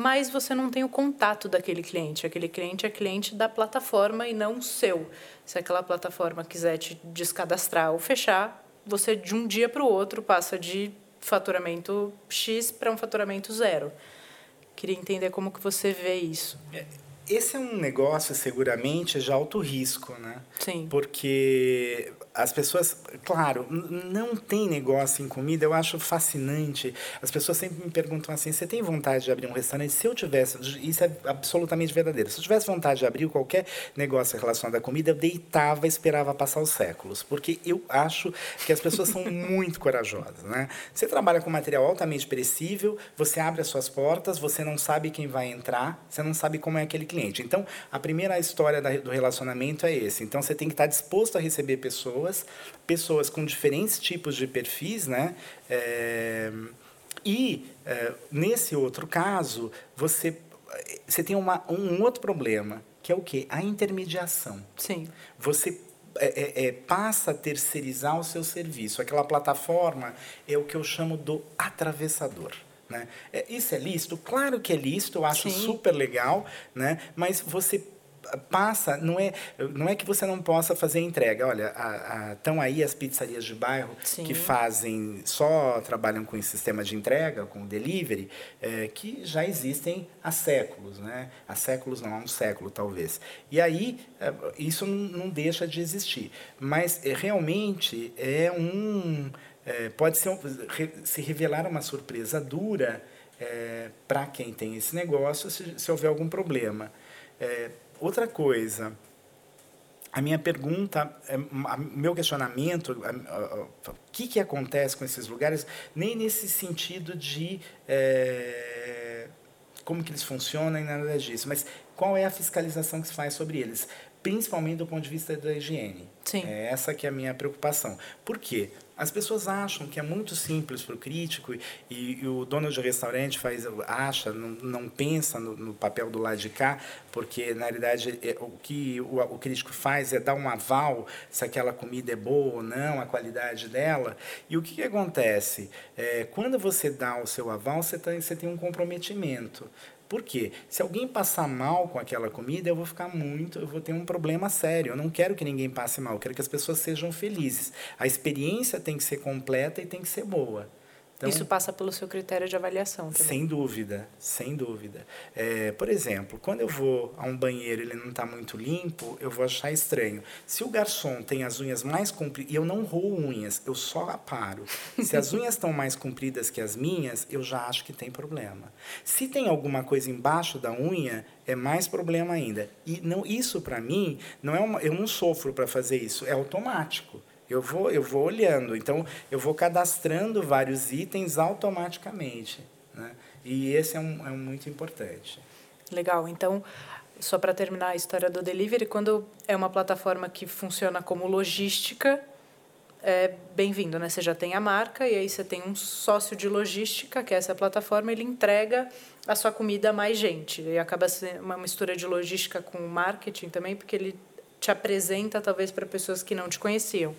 mas você não tem o contato daquele cliente. Aquele cliente é cliente da plataforma e não seu. Se aquela plataforma quiser te descadastrar ou fechar, você de um dia para o outro passa de faturamento X para um faturamento zero. Queria entender como que você vê isso. É, esse é um negócio seguramente de alto risco, né? Sim. Porque as pessoas, claro, não tem negócio em comida, eu acho fascinante. As pessoas sempre me perguntam assim: você tem vontade de abrir um restaurante? Se eu tivesse, isso é absolutamente verdadeiro. Se eu tivesse vontade de abrir qualquer negócio relacionado à comida, eu deitava e esperava passar os séculos, porque eu acho que as pessoas são muito corajosas, né? Você trabalha com material altamente perecível, você abre as suas portas, você não sabe quem vai entrar, você não sabe como é aquele cliente. Então, a primeira história do relacionamento é esse. Então, você tem que estar disposto a receber pessoas pessoas, pessoas com diferentes tipos de perfis, né? É, e é, nesse outro caso, você, você tem uma, um outro problema, que é o quê? A intermediação. Sim. Você é, é, é, passa a terceirizar o seu serviço. Aquela plataforma é o que eu chamo do atravessador. Né? É, isso é lícito? Claro que é lícito, eu acho Sim. super legal, né? mas você passa, não é, não é que você não possa fazer entrega. Olha, estão aí as pizzarias de bairro Sim. que fazem, só trabalham com esse sistema de entrega, com delivery, é, que já existem há séculos, né? Há séculos não, há um século talvez. E aí, é, isso não deixa de existir. Mas é, realmente é um... É, pode ser se revelar uma surpresa dura é, para quem tem esse negócio se, se houver algum problema. É, Outra coisa, a minha pergunta, é, meu questionamento, o que, que acontece com esses lugares, nem nesse sentido de é, como que eles funcionam e nada disso, mas qual é a fiscalização que se faz sobre eles, principalmente do ponto de vista da higiene. Sim. É essa que é a minha preocupação. Por quê? As pessoas acham que é muito simples para o crítico e, e, o dono de restaurante faz, acha, não, não pensa no, no, papel do lado de cá, porque na realidade é, o que o, o, crítico faz é dar um aval se aquela comida é boa ou não, a qualidade dela. E o que, que acontece? É, quando você dá o seu aval, você, tá, você tem um comprometimento. Por quê? Se alguém passar mal com aquela comida, eu vou ficar muito, eu vou ter um problema sério. Eu não quero que ninguém passe mal, eu quero que as pessoas sejam felizes. A experiência tem que ser completa e tem que ser boa. Então, Isso passa pelo seu critério de avaliação também. Sem dúvida, sem dúvida. É, por exemplo, quando eu vou a um banheiro e ele não está muito limpo, eu vou achar estranho. Se o garçom tem as unhas mais compridas, e eu não roo unhas, eu só aparo. Se as unhas estão mais compridas que as minhas, eu já acho que tem problema. Se tem alguma coisa embaixo da unha, é mais problema ainda. E não, isso para mim não é uma, eu não sofro para fazer isso, é automático. Eu vou, eu vou olhando, então eu vou cadastrando vários itens automaticamente. Né? E esse é, um, é um muito importante. Legal. Então, só para terminar a história do delivery, quando é uma plataforma que funciona como logística, é bem-vindo, né? Você já tem a marca e aí você tem um sócio de logística, que é essa plataforma, ele entrega a sua comida a mais gente. E acaba sendo uma mistura de logística com marketing também, porque ele te apresenta talvez para pessoas que não te conheciam.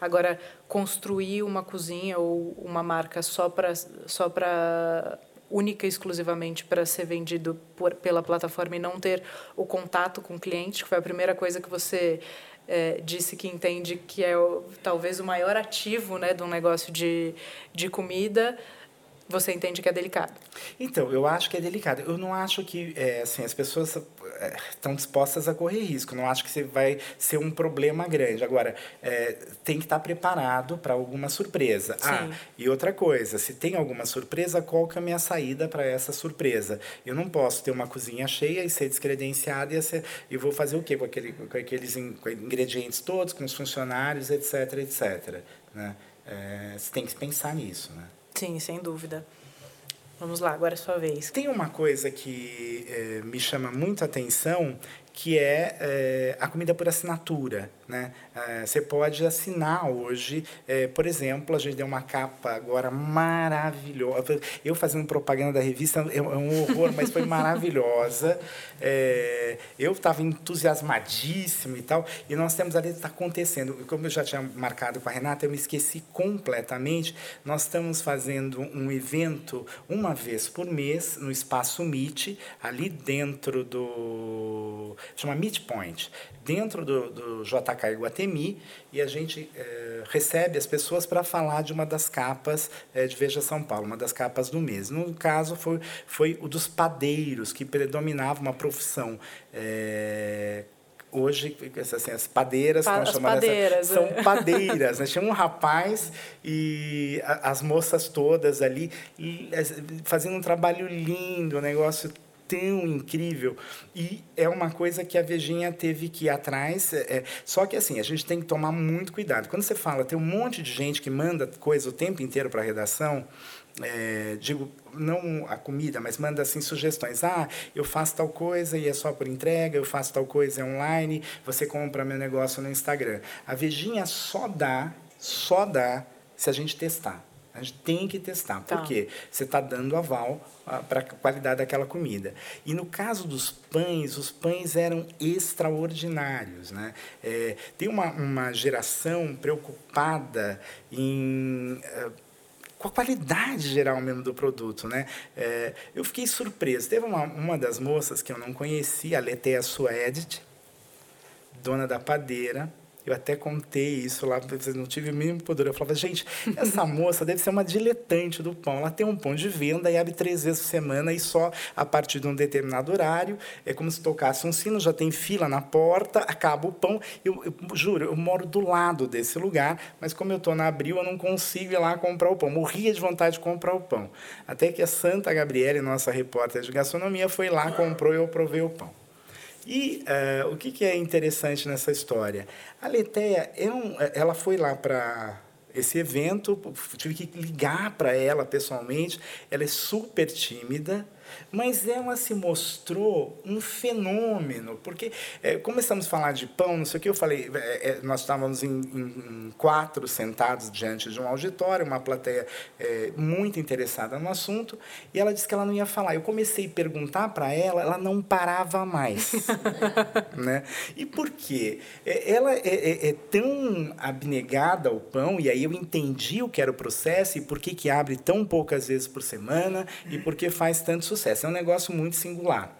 Agora, construir uma cozinha ou uma marca só para só para única e exclusivamente para ser vendido por, pela plataforma e não ter o contato com o cliente, que foi a primeira coisa que você é, disse que entende que é o, talvez o maior ativo né, de um negócio de, de comida, você entende que é delicado? Então, eu acho que é delicado. Eu não acho que é, assim, as pessoas estão dispostas a correr risco. Não acho que você vai ser um problema grande. Agora, é, tem que estar preparado para alguma surpresa. Ah, Sim. Ah, e outra coisa, se tem alguma surpresa, qual que é a minha saída para essa surpresa? Eu não posso ter uma cozinha cheia e ser descredenciada e, ser, e vou fazer o quê com, aquele, com aqueles ingredientes todos, com os funcionários, etc, etc. Né? É, você tem que pensar nisso, né? Sim, sem dúvida. Vamos lá, agora é sua vez. Tem uma coisa que é, me chama muito atenção, que é, é, a comida por assinatura. Né? É, você pode assinar hoje, é, por exemplo, a gente deu uma capa agora maravilhosa. Eu fazendo propaganda da revista é, é um horror, mas foi maravilhosa. É, eu estava entusiasmadíssimo e tal, e nós temos ali, está acontecendo, como eu já tinha marcado com a Renata, eu me esqueci completamente. Nós estamos fazendo um evento uma vez por mês no espaço Meet, ali dentro do chama Meet Point, dentro do, do JK Iguatemi, e a gente é, recebe as pessoas para falar de uma das capas é, de Veja São Paulo, uma das capas do mês. No caso, foi, foi o dos padeiros, que predominava uma profissão. É, hoje assim, as padeiras pa as padeiras, são é. padeiras né? tinha um rapaz e as moças todas ali e, fazendo um trabalho lindo um negócio tão incrível. E é uma coisa que a Vejinha teve que ir atrás. É, é, só que, assim, a gente tem que tomar muito cuidado. Quando você fala, tem um monte de gente que manda coisa o tempo inteiro para a redação. É, digo, não a comida, mas manda assim sugestões. Ah, eu faço tal coisa e é só por entrega, eu faço tal coisa online, você compra meu negócio no Instagram. A Vejinha só dá, só dá se a gente testar. A gente tem que testar, tá. porque você está dando aval ah, para a qualidade daquela comida. E no caso dos pães, os pães eram extraordinários. Né? É, tem uma, uma geração preocupada em. Uh, com a qualidade geral mesmo do produto, né? É, eu fiquei surpreso. Teve uma, uma das moças que eu não conhecia, a Letéia Suedit, dona da padeira, eu até contei isso lá, não tive o mínimo poder. Eu falava, gente, essa moça deve ser uma diletante do pão. Ela tem um pão de venda e abre três vezes por semana e só a partir de um determinado horário. É como se tocasse um sino, já tem fila na porta, acaba o pão. Eu, eu juro, eu moro do lado desse lugar, mas como eu estou na Abril, eu não consigo ir lá comprar o pão. Morria de vontade de comprar o pão. Até que a Santa Gabriele, nossa repórter de gastronomia, foi lá, comprou e eu provei o pão. E uh, o que, que, é interessante nessa história? A Letéia, é um, ela foi lá para esse evento, tive que ligar para ela pessoalmente. Ela é super tímida, mas ela se mostrou um fenômeno, porque é, começamos a falar de pão, não sei o que, eu falei, é, é, nós estávamos em, em, em, quatro sentados diante de um auditório, uma plateia muito interessada no assunto, e ela disse que ela não ia falar. Eu comecei a perguntar para ela, ela não parava mais. né? E por quê? Ela é, é, é, tão abnegada ao pão, e aí eu entendi o que era o processo e por que, que abre tão poucas vezes por semana e por que faz tanto sucesso sucesso. É um negócio muito singular.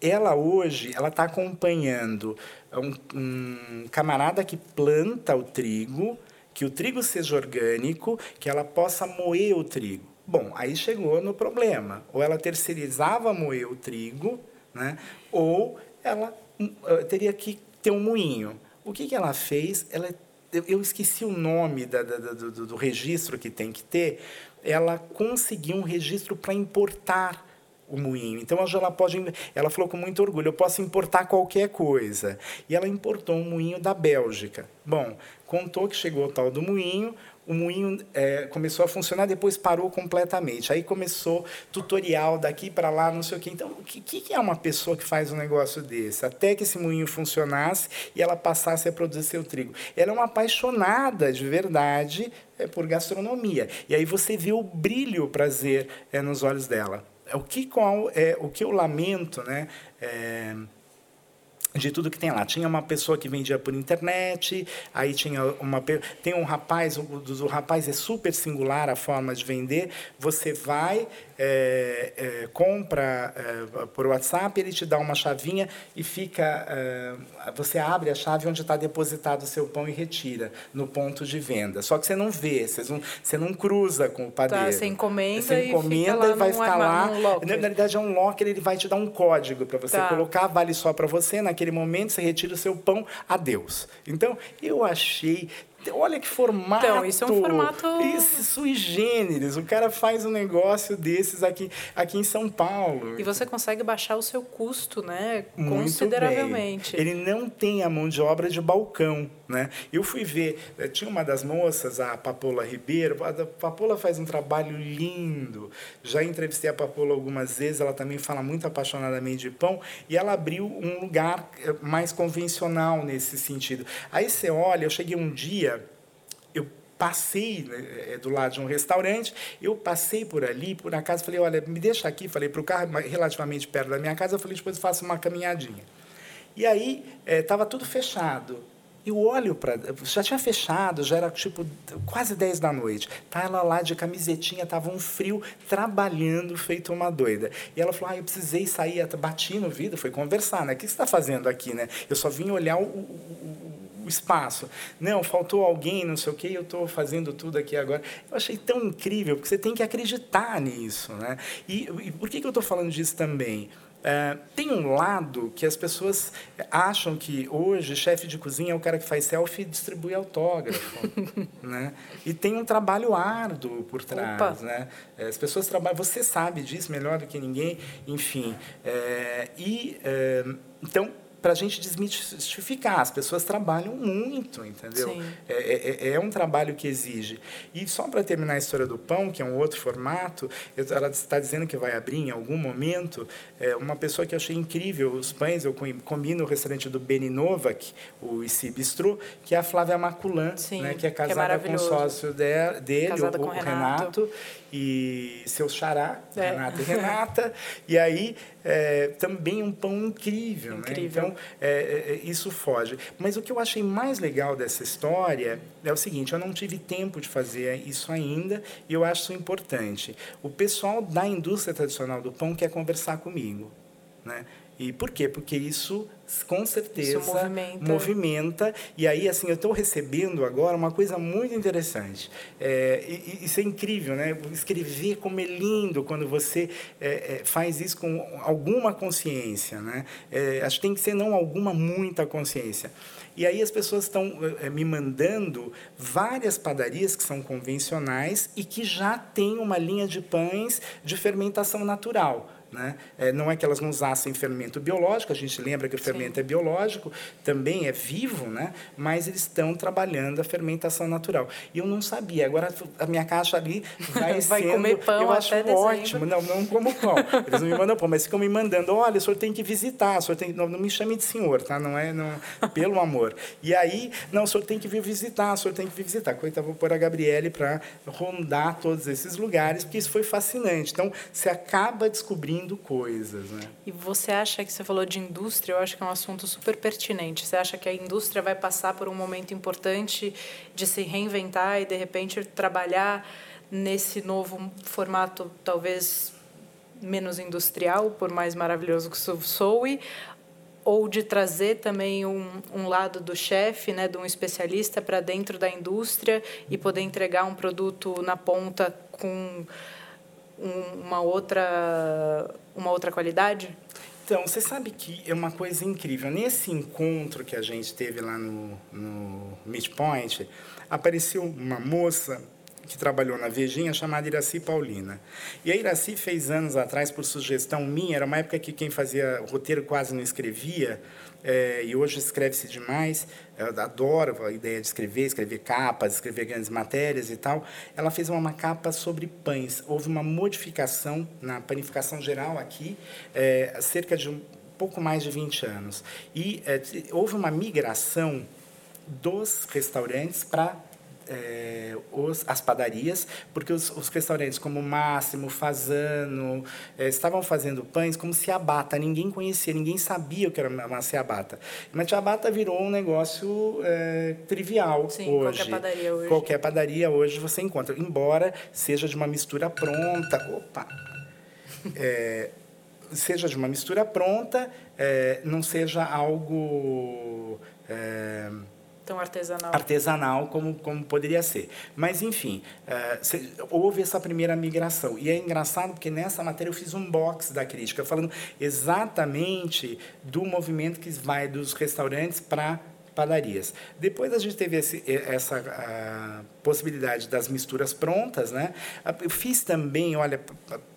Ela hoje ela está acompanhando um, um camarada que planta o trigo, que o trigo seja orgânico, que ela possa moer o trigo. Bom, aí chegou no problema. Ou ela terceirizava moer o trigo, né? ou ela uh, teria que ter um moinho. O que, que ela fez? Ela, eu esqueci o nome da, da, do, do registro que tem que ter. Ela conseguiu um registro para importar o moinho. Então hoje ela pode, ela falou com muito orgulho, eu posso importar qualquer coisa. E ela importou um moinho da Bélgica. Bom, contou que chegou o tal do moinho, o moinho é, começou a funcionar, depois parou completamente. Aí começou tutorial daqui para lá, não sei o quê. Então, o que, que é uma pessoa que faz um negócio desse? Até que esse moinho funcionasse e ela passasse a produzir seu trigo. Ela é uma apaixonada de verdade é, por gastronomia. E aí você vê o brilho, o prazer é, nos olhos dela. O que, qual, é, o que eu lamento, né? É, de tudo que tem lá. Tinha uma pessoa que vendia por internet, aí tinha uma tem um rapaz, o, o rapaz é super singular a forma de vender. Você vai é, é, compra é, por WhatsApp, ele te dá uma chavinha e fica. Você abre a chave onde está depositado o seu pão e retira no ponto de venda. Só que você não vê, você não, você não cruza com o tá, padeiro. Tá, você encomenda, você encomenda e, e vai ficar lá. Na verdade, é um locker, ele vai te dar um código para você tá. colocar, vale só para você. Naquele momento, você retira o seu pão, adeus. Então, eu achei Olha que formato. Então, isso é um formato. Isso, sui generis. O cara faz um negócio desses aqui, aqui em São Paulo. E você consegue baixar o seu custo, né? Muito consideravelmente. Bem. Ele não tem a mão de obra de balcão. Né? Eu fui ver, eh, tinha uma das moças, a Papola Ribeiro. A Papola faz um trabalho lindo. Já entrevistei a Papola algumas vezes, ela também fala muito apaixonadamente de pão. E ela abriu um lugar eh, mais convencional nesse sentido. Aí você olha, eu cheguei um dia passei né, é, do lado de um restaurante, eu passei por ali, por acaso, falei, olha, me deixa aqui, falei para o carro, relativamente perto da minha casa, eu falei, depois eu faço uma caminhadinha. E aí, estava é, tudo fechado. Eu olho para. Já tinha fechado, já era tipo quase 10 da noite. Tá ela lá de camisetinha, tava um frio, trabalhando, feito uma doida. E ela falou: ah, eu precisei sair, bati no vidro, foi conversar, né? O que você está fazendo aqui, né? Eu só vim olhar o, o, o espaço. Não, faltou alguém, não sei o quê, eu estou fazendo tudo aqui agora. Eu achei tão incrível, porque você tem que acreditar nisso. Né? E, e por que, que eu estou falando disso também? Uh, tem um lado que as pessoas acham que hoje chefe de cozinha é o cara que faz selfie e distribui autógrafo, né? E tem um trabalho árduo por trás, Opa. né? As pessoas trabalham, você sabe disso melhor do que ninguém, enfim. Uh, e uh, então para a gente desmistificar. As pessoas trabalham muito, entendeu? É, é, é, é, um trabalho que exige. E só para terminar a história do pão, que é um outro formato, ela está dizendo que vai abrir em algum momento. É, uma pessoa que eu achei incrível, os pães, eu comi no restaurante do Beni Novak, o Ici Bistrô, que é a Flávia Maculan, né, que é casada que é com o sócio de, dele, o, o Renato. Renato e seu xará, é. Renata e Renata. e aí, é, também um pão incrível. Né? incrível. Né? Então, é, é, é, isso foge. Mas o que eu achei mais legal dessa história é o seguinte: eu não tive tempo de fazer isso ainda e eu acho isso importante. O pessoal da indústria tradicional do pão quer conversar comigo. Né? E por quê? Porque isso com certeza isso movimenta. movimenta. E aí, assim, eu estou recebendo agora uma coisa muito interessante. É, e, isso é incrível, né? Escrever como é lindo quando você é, é, faz isso com alguma consciência, né? É, acho que tem que ser não alguma, muita consciência. E aí as pessoas estão é, me mandando várias padarias que são convencionais e que já têm uma linha de pães de fermentação natural. Né? É, não é que elas não usassem fermento biológico, a gente lembra que o fermento Sim. é biológico, também é vivo, né? mas eles estão trabalhando a fermentação natural. E eu não sabia, agora a minha caixa ali vai, vai sendo... comer pão Eu acho ótimo, não, não como pão, eles não me mandam pão, mas ficam me mandando, olha, o senhor tem que visitar, o senhor tem... não, não me chame de senhor, tá? não é, não... pelo amor. E aí, não, o senhor tem que vir visitar, o senhor tem que vir visitar. Coitado, vou pôr a Gabriele para rondar todos esses lugares, porque isso foi fascinante. Então, você acaba descobrindo coisas. Né? E você acha que você falou de indústria, eu acho que é um assunto super pertinente. Você acha que a indústria vai passar por um momento importante de se reinventar e, de repente, trabalhar nesse novo formato, talvez menos industrial, por mais maravilhoso que isso soe, ou de trazer também um, um lado do chefe, né, de um especialista para dentro da indústria e poder entregar um produto na ponta com uma outra uma outra qualidade? Então, você sabe que é uma coisa incrível. Nesse encontro que a gente teve lá no, no Midpoint, apareceu uma moça que trabalhou na Vejinha, chamada Iraci Paulina. E a Iraci fez anos atrás, por sugestão minha, era uma época que quem fazia roteiro quase não escrevia, é, e hoje escreve-se demais. Eu adoro a ideia de escrever, escrever capas, escrever grandes matérias e tal. Ela fez uma capa sobre pães. Houve uma modificação na panificação geral aqui, é, cerca de um pouco mais de 20 anos. E é, houve uma migração dos restaurantes para é, os, as padarias, porque os, os, restaurantes como Máximo, Fazano, é, estavam fazendo pães como ciabatta. Ninguém conhecia, ninguém sabia o que era uma ciabatta. Mas ciabatta virou um negócio é, trivial Sim, hoje. qualquer padaria hoje. Qualquer padaria hoje você encontra, embora seja de uma mistura pronta. Opa! É, seja de uma mistura pronta, não seja algo tão artesanal. Artesanal como, como poderia ser. Mas, enfim, se, houve essa primeira migração. E é engraçado porque nessa matéria eu fiz um box da crítica, falando exatamente do movimento que vai dos restaurantes para padarias. Depois a gente teve esse, essa possibilidade das misturas prontas, né? Eu fiz também, olha,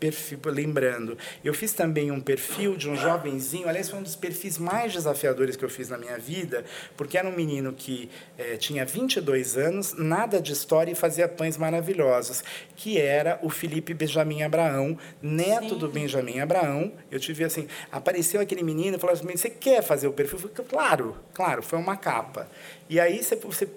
perfil, lembrando, eu fiz também um perfil de um jovenzinho, aliás, foi um dos perfis mais desafiadores que eu fiz na minha vida, porque era um menino que é, tinha 22 anos, nada de história e fazia pães maravilhosos, que era o Felipe Benjamin Abraão, neto Sim. do Benjamin Abraão. Eu tive assim, apareceu aquele menino e falou assim, você quer fazer o perfil? Eu falei, claro, claro, foi uma capa. E aí você, você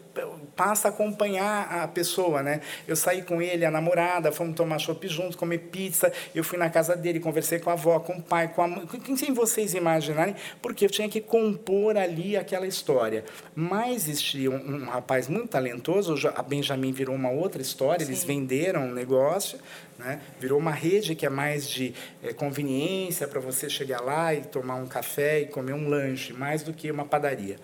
passa a acompanhar a pessoa, né? Eu saí com ele, a namorada, fomos tomar chopp juntos, comer pizza, eu fui na casa dele, conversei com a avó, com o pai, com a mãe, sem vocês imaginarem, porque eu tinha que compor ali aquela história. Mas existia um, um rapaz muito talentoso, a Benjamin virou uma outra história, Sim. eles venderam um negócio, né? Virou uma rede que é mais de é, conveniência para você chegar lá e tomar um café e comer um lanche, mais do que uma padaria.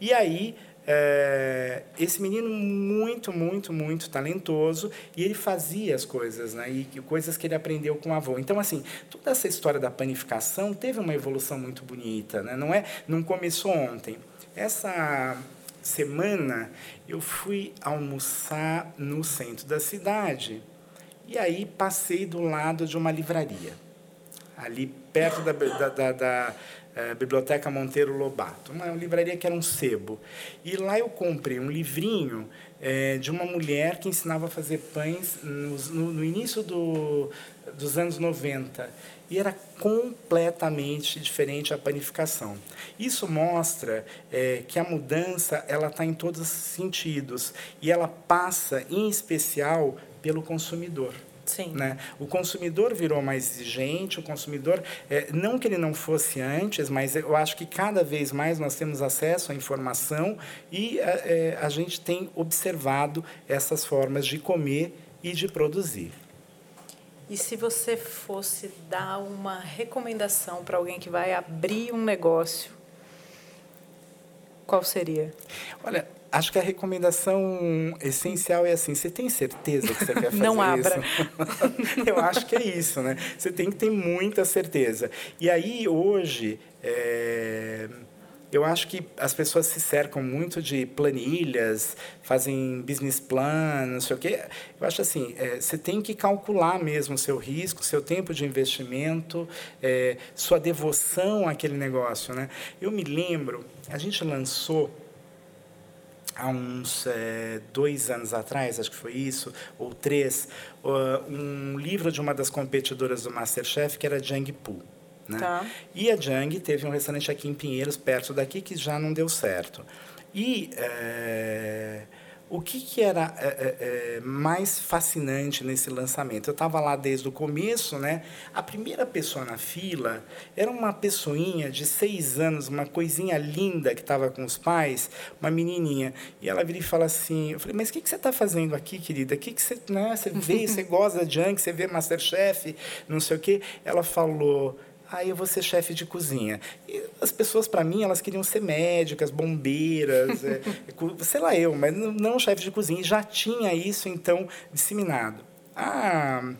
E aí é, esse menino muito, muito, muito talentoso e ele fazia as coisas, né? E coisas que ele aprendeu com o avô. Então, assim, toda essa história da panificação teve uma evolução muito bonita, né? Não é, não começou ontem. Essa semana eu fui almoçar no centro da cidade e aí passei do lado de uma livraria ali perto da, da, da, da é, Biblioteca Monteiro Lobato, uma livraria que era um sebo. E lá eu comprei um livrinho é, de uma mulher que ensinava a fazer pães no, no, no início do, dos anos 90 e era completamente diferente a panificação. Isso mostra é, que a mudança ela está em todos os sentidos e ela passa, em especial, pelo consumidor. Sim. Né? O consumidor virou mais exigente, o consumidor, é, não que ele não fosse antes, mas eu acho que cada vez mais nós temos acesso à informação e é, é a gente tem observado essas formas de comer e de produzir. E se você fosse dar uma recomendação para alguém que vai abrir um negócio, qual seria? Olha, Acho que a recomendação essencial é assim: você tem certeza que você quer fazer Não abra. isso? Eu acho que é isso, né? Você tem que ter muita certeza. E aí, hoje, é... eu acho que as pessoas se cercam muito de planilhas, fazem business plan, não sei o quê. Eu acho assim: é, você tem que calcular mesmo o seu risco, seu tempo de investimento, é, sua devoção àquele negócio, né? Eu me lembro, a gente lançou há uns é, dois anos atrás, acho que foi isso, ou três, um livro de uma das competidoras do Masterchef, que era Jang Poo. Né? Tá. E a Jang teve um restaurante aqui em Pinheiros, perto daqui, que já não deu certo. E... É, o que, que era é, é, é, mais fascinante nesse lançamento? Eu estava lá desde o começo, né? A primeira pessoa na fila era uma pessoinha de seis anos, uma coisinha linda que estava com os pais, uma menininha. E ela vira e fala assim: eu falei, mas o que, que você está fazendo aqui, querida? O que, que você, né? Você vê, você gosta de Junk, você vê Masterchef, não sei o quê. Ela falou aí eu vou ser chefe de cozinha. E as pessoas, para mim, elas queriam ser médicas, bombeiras, é, sei lá eu, mas não chefe de cozinha. E já tinha isso, então, disseminado. Ah,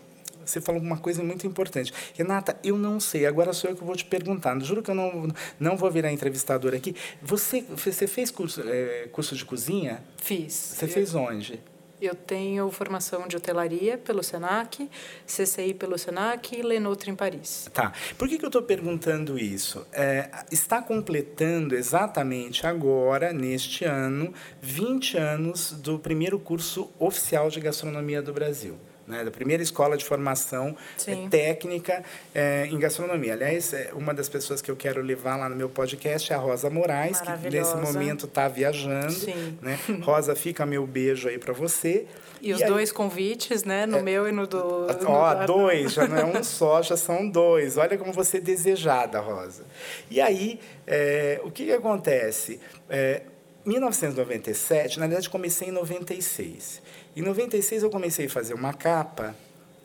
você falou uma coisa muito importante. Renata, eu não sei, agora sou eu que vou te perguntar. Juro que eu não, não vou virar entrevistadora aqui. Você, você fez curso, é, curso de cozinha? Fiz. Você eu... fez onde? Eu tenho formação de hotelaria pelo Senac, CCI pelo Senac e Lenoutre em Paris. Tá. Por que, que eu estou perguntando isso? É, está completando exatamente agora, neste ano, 20 anos do primeiro curso oficial de gastronomia do Brasil né, da primeira escola de formação é, técnica é, em gastronomia. Aliás, é, uma das pessoas que eu quero levar lá no meu podcast é a Rosa Moraes, que nesse momento está viajando. Né? Rosa, fica meu beijo aí para você. E, e os aí, dois convites, né? No é, meu e no do. Ó, no dois, já não é um só, já são dois. Olha como você é desejada, Rosa. E aí, é, o que, que acontece? É, 1997, na verdade, comecei em 96. Em 96 eu comecei a fazer uma capa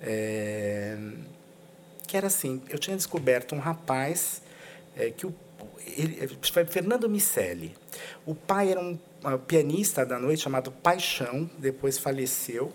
é, que era assim, eu tinha descoberto um rapaz é, que o ele, foi Fernando Micelli. O pai era um pianista da noite chamado Paixão, depois faleceu.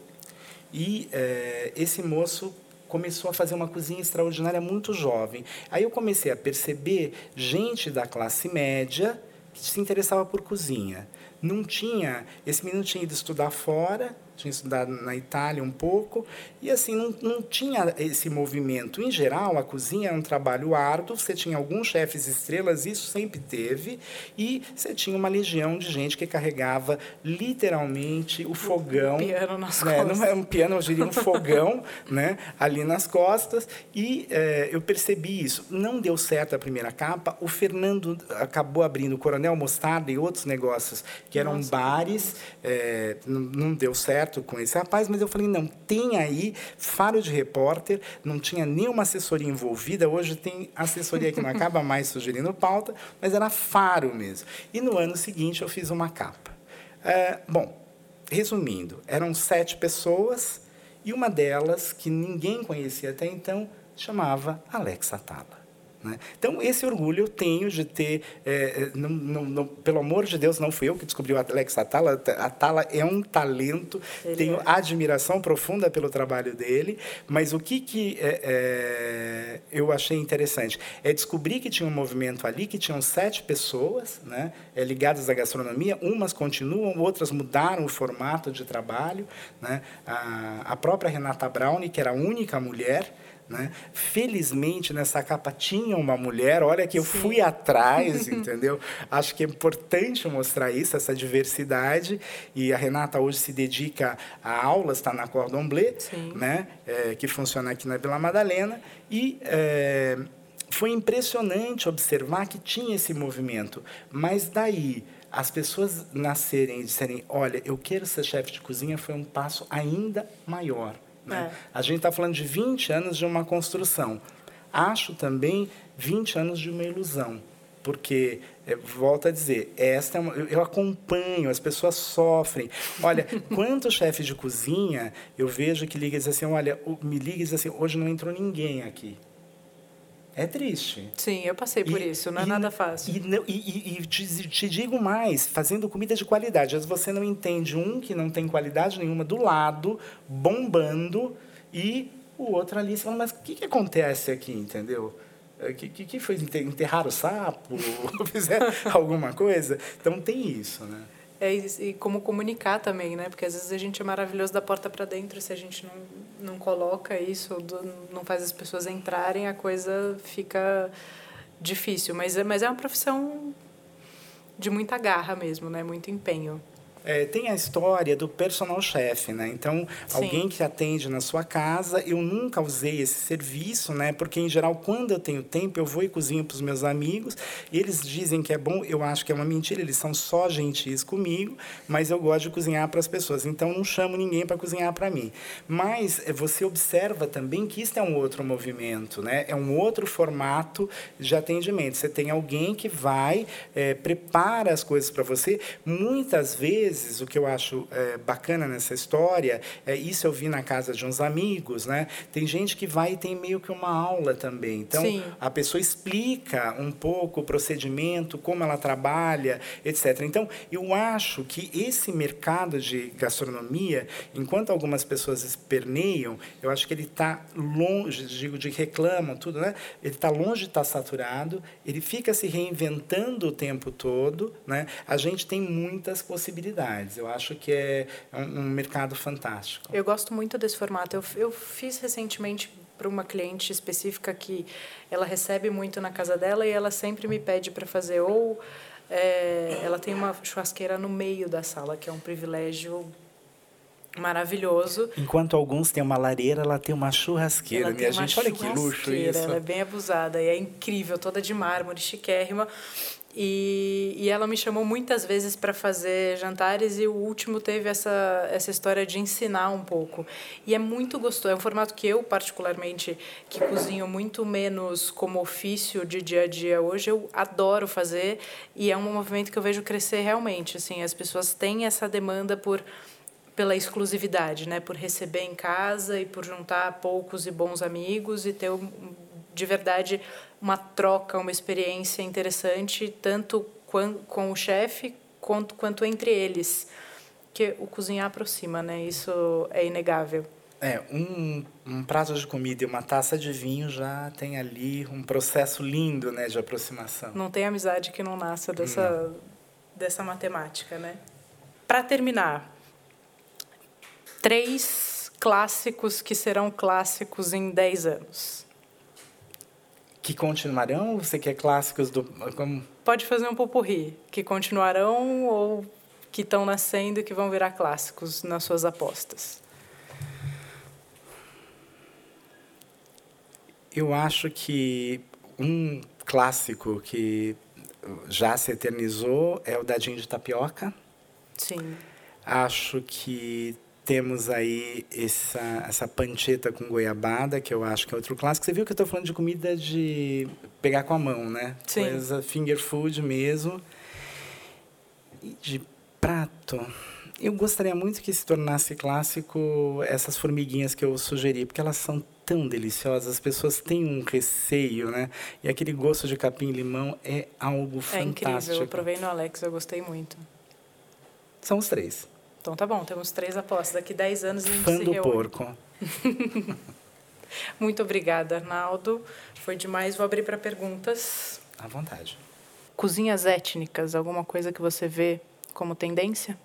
E é, esse moço começou a fazer uma cozinha extraordinária muito jovem. Aí eu comecei a perceber gente da classe média que se interessava por cozinha. Não tinha, esse menino tinha ido estudar fora, tinha estudado na Itália um pouco, e assim, não, não tinha esse movimento. Em geral, a cozinha era um trabalho árduo, você tinha alguns chefes estrelas, isso sempre teve, e você tinha uma legião de gente que carregava literalmente o fogão. Um piano nas né, costas. Não é um piano, eu diria um fogão né, ali nas costas, e é, eu percebi isso. Não deu certo a primeira capa, o Fernando acabou abrindo o Coronel Mostarda e outros negócios que eram Nossa, bares, é, não, não deu certo com esse rapaz, mas eu falei, não, tem aí faro de repórter, não tinha nenhuma assessoria envolvida, hoje tem assessoria que não acaba mais sugerindo pauta, mas era faro mesmo. E no ano seguinte eu fiz uma capa. É, bom, resumindo, eram sete pessoas e uma delas, que ninguém conhecia até então, chamava Alexa Atala. Né? Então, esse orgulho eu tenho de ter, é, não, não, não, pelo amor de Deus, não fui eu que descobri o Alex Atala, Atala é um talento, Ele tenho é. admiração profunda pelo trabalho dele, mas o que, que é, é, eu achei interessante é descobrir que tinha um movimento ali, que tinham sete pessoas né, é, ligadas à gastronomia, umas continuam, outras mudaram o formato de trabalho. Né? A, a própria Renata Brown, que era a única mulher, né? Felizmente, nessa capa tinha uma mulher, olha que eu Sim. fui atrás, entendeu? Acho que é importante mostrar isso, essa diversidade. E a Renata hoje se dedica a aulas, está na Cordon Bleu, né? É, que funciona aqui na Vila Madalena. E é, foi impressionante observar que tinha esse movimento. Mas daí as pessoas nascerem e disserem, olha, eu quero ser chefe de cozinha, foi um passo ainda maior. Né? É. A gente está falando de 20 anos de uma construção. Acho também 20 anos de uma ilusão, porque, é, volto a dizer, esta é uma, eu, eu acompanho, as pessoas sofrem. Olha, quantos chefes de cozinha eu vejo que ligam e dizem assim, olha, me liga e diz assim, hoje não entrou ninguém aqui. É triste. Sim, eu passei por e, isso, não é nada fácil. E, e, e te, te, digo mais, fazendo comida de qualidade. Às vezes você não entende um que não tem qualidade nenhuma do lado, bombando, e o outro ali, você fala, mas o que, que acontece aqui, entendeu? O é, que, que, que foi? Enterrar o sapo? Fizeram alguma coisa? Então tem isso, né? É, e como comunicar também, né? Porque às vezes a gente é maravilhoso da porta para dentro, se a gente não, não coloca isso, não faz as pessoas entrarem, a coisa fica difícil. Mas, é, mas é uma profissão de muita garra mesmo, né? Muito empenho. É, tem a história do personal chef, né? Então, Sim. alguém que atende na sua casa. Eu nunca usei esse serviço, né? Porque, em geral, quando eu tenho tempo, eu vou e cozinho para os meus amigos. Eles dizem que é bom. Eu acho que é uma mentira. Eles são só gentis comigo, mas eu gosto de cozinhar para as pessoas. Então, não chamo ninguém para cozinhar para mim. Mas é, você observa também que isso é um outro movimento, né? É um outro formato de atendimento. Você tem alguém que vai, é, prepara as coisas para você. Muitas vezes vezes, o que eu acho é, bacana nessa história, é isso eu vi na casa de uns amigos, né? Tem gente que vai e tem meio que uma aula também. Então, Sim. a pessoa explica um pouco o procedimento, como ela trabalha, etc. Então, eu acho que esse mercado de gastronomia, enquanto algumas pessoas esperneiam, eu acho que ele está longe, digo, de reclamam, tudo, né? Ele está longe de estar tá saturado, ele fica se reinventando o tempo todo, né? A gente tem muitas possibilidades oportunidades. Eu acho que é um, um mercado fantástico. Eu gosto muito desse formato. Eu, eu fiz recentemente para uma cliente específica que ela recebe muito na casa dela e ela sempre me pede para fazer ou é, ela tem uma churrasqueira no meio da sala, que é um privilégio maravilhoso. Enquanto alguns têm uma lareira, ela tem uma churrasqueira. Ela Minha gente, olha que luxo isso. Ela é bem abusada e é incrível, toda de mármore, chiquérrima. E, e ela me chamou muitas vezes para fazer jantares e o último teve essa, essa história de ensinar um pouco. E é muito gostoso. É um formato que eu, particularmente, que cozinho muito menos como ofício de dia a dia hoje, eu adoro fazer e é um movimento que eu vejo crescer realmente. Assim, as pessoas têm essa demanda por pela exclusividade, né, por receber em casa e por juntar poucos e bons amigos e ter de verdade uma troca, uma experiência interessante, tanto com o chefe quanto, quanto entre eles. Que o cozinhar aproxima, né? Isso é inegável. É, um, um prato de comida e uma taça de vinho já tem ali um processo lindo, né, de aproximação. Não tem amizade que não nasça dessa, dessa matemática, né? Para terminar, três clássicos que serão clássicos em 10 anos que continuarão? Você quer clássicos do. Como... Pode fazer um popurri, que continuarão ou que estão nascendo e que vão virar clássicos nas suas apostas. Eu acho que um clássico que já se eternizou é o dadinho de tapioca. Sim. Acho que temos aí essa, essa pancheta com goiabada, que eu acho que é outro clássico. Você viu que eu estou falando de comida de pegar com a mão, né? Sim. Coisa finger food mesmo. E de prato, eu gostaria muito que se tornasse clássico essas formiguinhas que eu sugeri, porque elas são tão deliciosas, as pessoas têm um receio, né? E aquele gosto de capim-limão é algo é fantástico. É incrível, eu provei no Alex, eu gostei muito. São os três. Então tá bom, temos três apostas. Daqui 10 anos a gente Fã se do porco. Muito obrigada, Arnaldo. Foi demais. Vou abrir para perguntas. À vontade. Cozinhas étnicas, alguma coisa que você vê como tendência?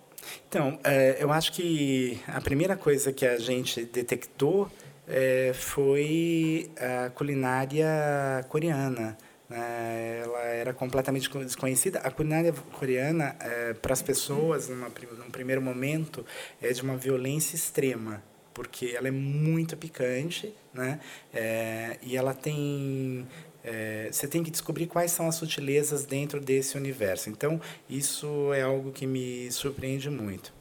Então, é, eu acho que a primeira coisa que a gente detectou é, foi a culinária coreana. Né? Ela era completamente desconhecida. A culinária coreana, é, para as pessoas, numa, num primeiro momento, é de uma violência extrema, porque ela é muito picante, né? É, e ela tem é, você tem que descobrir quais são as sutilezas dentro desse universo. Então, isso é algo que me surpreende muito.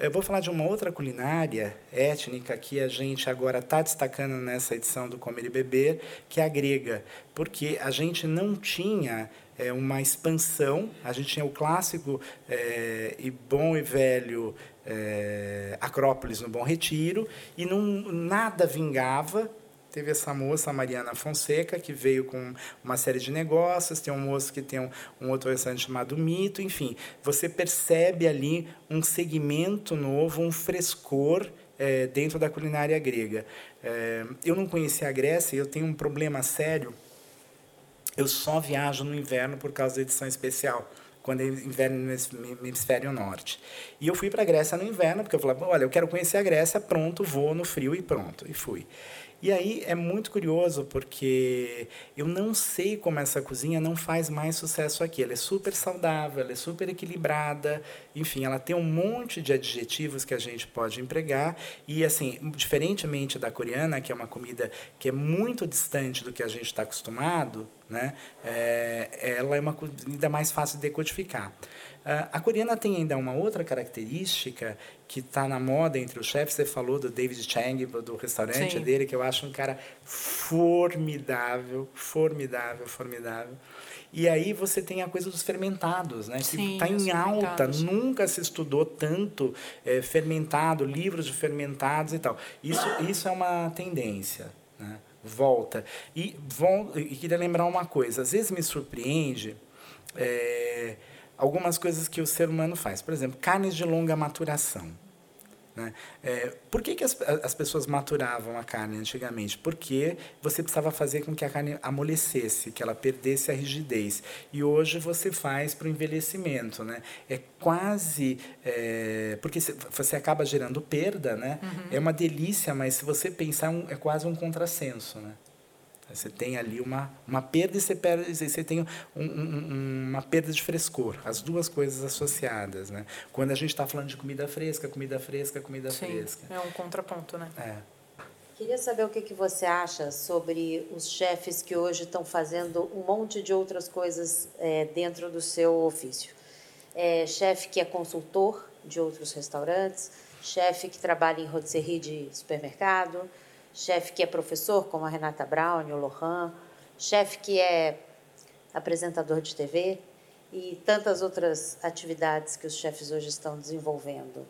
Eu vou falar de uma outra culinária étnica que a gente agora está destacando nessa edição do Comer e Beber, que é a grega, porque a gente não tinha é, uma expansão, a gente tinha o clássico é, e bom e velho é, Acrópolis no Bom Retiro, e não, nada vingava Teve essa moça, a Mariana Fonseca, que veio com uma série de negócios. Tem um moço que tem um, um outro restaurante chamado Mito. Enfim, você percebe ali um segmento novo, um frescor é, dentro da culinária grega. É, eu não conhecia a Grécia e eu tenho um problema sério. Eu só viajo no inverno por causa da edição especial quando é inverno no hemisfério norte. E eu fui para a Grécia no inverno, porque eu falei, olha, eu quero conhecer a Grécia, pronto, vou no frio e pronto. E fui. E aí é muito curioso porque eu não sei como essa cozinha não faz mais sucesso aqui. Ela é super saudável, ela é super equilibrada, enfim, ela tem um monte de adjetivos que a gente pode empregar e assim, diferentemente da coreana, que é uma comida que é muito distante do que a gente está acostumado, né? É, ela é uma comida mais fácil de decodificar. Uh, a coreana tem ainda uma outra característica que está na moda entre os chefes. Você falou do David Chang, do restaurante Sim. dele, que eu acho um cara formidável, formidável, formidável. E aí você tem a coisa dos fermentados, né? que está em alta. Nunca se estudou tanto é, fermentado, livros de fermentados e tal. Isso, isso é uma tendência. Né? Volta. E, vol e queria lembrar uma coisa. Às vezes me surpreende... É, algumas coisas que o ser humano faz. Por exemplo, carnes de longa maturação. Né? É, por que, que as, as pessoas maturavam a carne antigamente? Porque você precisava fazer com que a carne amolecesse, que ela perdesse a rigidez. E hoje você faz para o envelhecimento. Né? É quase. É, porque você acaba gerando perda, né? Uhum. É uma delícia, mas se você pensar, é quase um contrassenso. Né? Você tem ali uma, uma perda e você, perde, você tem um, um, uma perda de frescor, as duas coisas associadas. Né? Quando a gente está falando de comida fresca, comida fresca, comida Sim, fresca. É um contraponto, né? É. Queria saber o que, que você acha sobre os chefes que hoje estão fazendo um monte de outras coisas é, dentro do seu ofício. É, chefe que é consultor de outros restaurantes, chefe que trabalha em rotisserie de supermercado, chefe que é professor, como a Renata Brown, o Lohan, chefe que é apresentador de TV e tantas outras atividades que os chefes hoje estão desenvolvendo.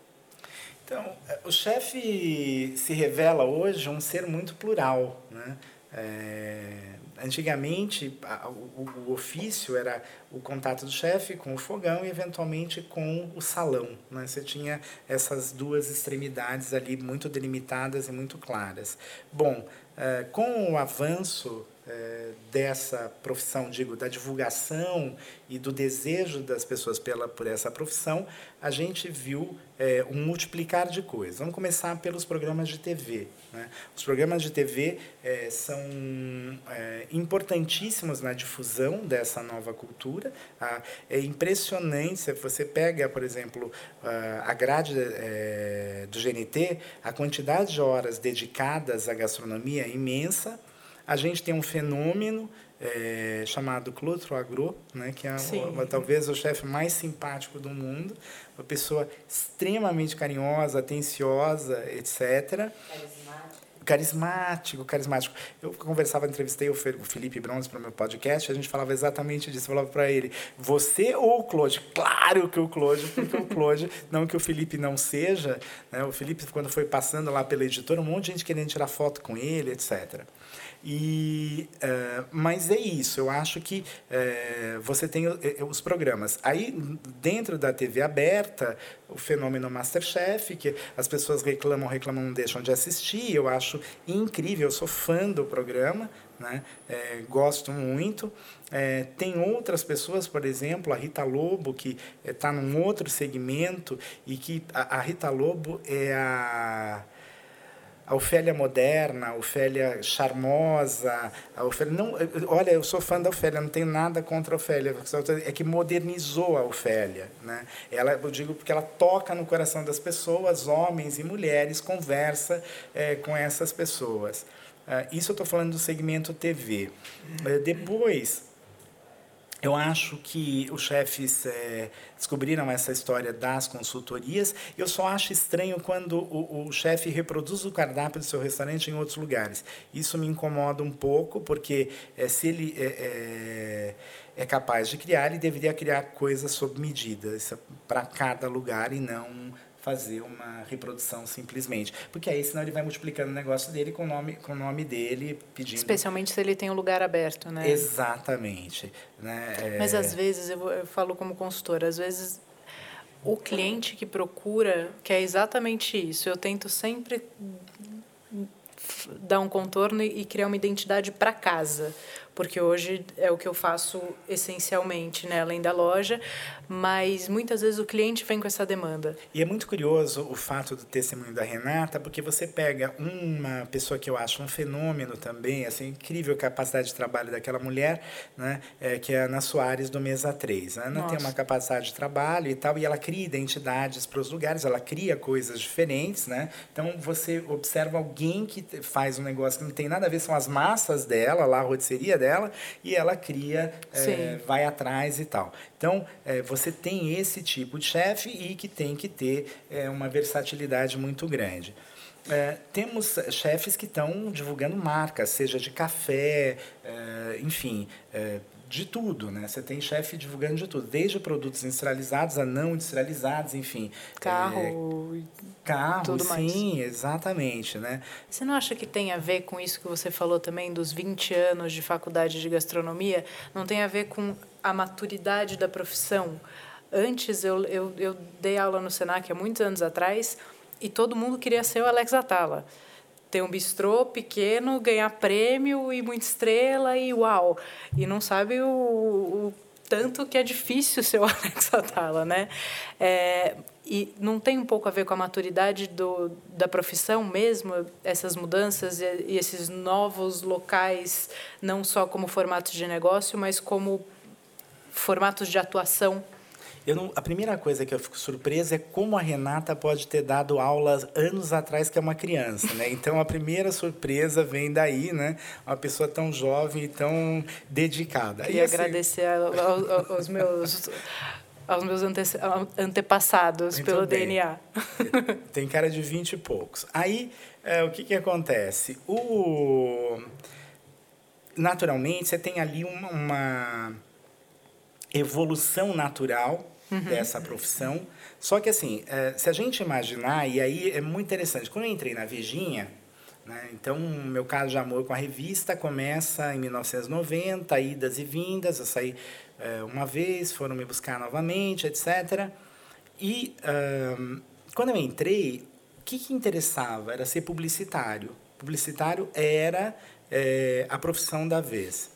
Então, o chefe se revela hoje um ser muito plural, né? É Antigamente, a, o, o, ofício era o contato do chefe com o fogão e, eventualmente, com o salão. Né? Você tinha essas duas extremidades ali muito delimitadas e muito claras. Bom, eh, com o avanço é, dessa profissão, digo, da divulgação e do desejo das pessoas pela, por essa profissão, a gente viu é, um multiplicar de coisas. Vamos começar pelos programas de TV. Né? Os programas de TV é, são é, importantíssimos na difusão dessa nova cultura. Ah, é impressionante, se você pega, por exemplo, a grade é, do GNT, a quantidade de horas dedicadas à gastronomia é imensa, a gente tem um fenômeno é, chamado Clotro Agro, né, que é uma, talvez o chefe mais simpático do mundo, uma pessoa extremamente carinhosa, atenciosa, etc. Carismático, carismático. Eu conversava, entrevistei o Felipe Bronze para o meu podcast, a gente falava exatamente disso. Eu falava para ele, você ou o Claude? Claro que o Claude, porque o Claude, não que o Felipe não seja, né? o Felipe, quando foi passando lá pela editora, um monte de gente querendo tirar foto com ele, etc. E, uh, mas é isso, eu acho que uh, você tem uh, os programas. Aí, dentro da TV aberta, o fenômeno Masterchef, que as pessoas reclamam, reclamam, não deixam de assistir, eu acho incrível, eu sou fã do programa, né? É, gosto muito. É, tem outras pessoas, por exemplo, a Rita Lobo, que está num outro segmento, e que a, a Rita Lobo é a a Ofélia moderna, a Ofélia charmosa, a Ofélia não, olha, eu sou fã da Ofélia, não tenho nada contra a Ofélia, é que modernizou a Ofélia, né? Ela, eu digo porque ela toca no coração das pessoas, homens e mulheres, conversa é, com essas pessoas. Uh, isso eu estou falando do segmento TV. É, depois eu acho que os chefes é, descobriram essa história das consultorias. Eu só acho estranho quando o, o chefe reproduz o cardápio do seu restaurante em outros lugares. Isso me incomoda um pouco, porque é, se ele é, é, é capaz de criar, ele deveria criar coisas sob medida para cada lugar e não fazer uma reprodução simplesmente. Porque aí senão ele vai multiplicando o negócio dele com o nome, com o nome dele, pedindo. Especialmente se ele tem um lugar aberto, né? Exatamente. Né? É... Mas às vezes, eu, eu falo como consultora, às vezes o cliente que procura quer exatamente isso. Eu tento sempre dar um contorno e criar uma identidade para casa porque hoje é o que eu faço essencialmente, né, além da loja, mas muitas vezes o cliente vem com essa demanda. E é muito curioso o fato do testemunho da Renata, porque você pega uma pessoa que eu acho um fenômeno também, assim, incrível capacidade de trabalho daquela mulher, né, é, que é a Ana Soares do Mesa 3. A Ana Nossa. tem uma capacidade de trabalho e tal, e ela cria identidades para os lugares, ela cria coisas diferentes, né? Então você observa alguém que faz um negócio que não tem nada a ver, são as massas dela, lá a rotisseria dela, dela e ela cria, é, vai atrás e tal. Então, é, você tem esse tipo de chefe e que tem que ter é, uma versatilidade muito grande. É, temos chefes que estão divulgando marcas, seja de café, é, enfim, é, de tudo, né? Você tem chefe divulgando de tudo, desde produtos industrializados a não industrializados, enfim. Carro. É, carro, tudo sim, mais. exatamente, né? Você não acha que tem a ver com isso que você falou também dos 20 anos de faculdade de gastronomia? Não tem a ver com a maturidade da profissão? Antes, eu, eu, eu dei aula no Senac há muitos anos atrás e todo mundo queria ser o Alex Atala. Ter um bistrô pequeno, ganhar prêmio e muita estrela e uau. E não sabe o, o tanto que é difícil ser o Alex Atala, né? É, e não tem um pouco a ver com a maturidade do, da profissão mesmo, essas mudanças e, e esses novos locais, não só como formatos de negócio, mas como formatos de atuação não, a primeira coisa que eu fico surpresa é como a Renata pode ter dado aulas anos atrás que é uma criança, né? Então a primeira surpresa vem daí, né? Uma pessoa tão jovem e tão dedicada. E, assim... agradecer aos, aos meus aos meus ante antepassados Muito pelo bem. DNA. Tem cara de vinte e poucos. Aí, é, o que, que acontece? O... Naturalmente, você tem ali uma, uma evolução natural uhum. dessa profissão. Só que, assim, é, se a gente imaginar, e aí é muito interessante, quando eu entrei na Vejinha, né, então, meu caso de amor com a revista começa em 1990, idas e vindas, eu saí é, uma vez, foram me buscar novamente, etc. E um, quando eu entrei, o que, que interessava? Era ser publicitário. Publicitário era é, a profissão da vez.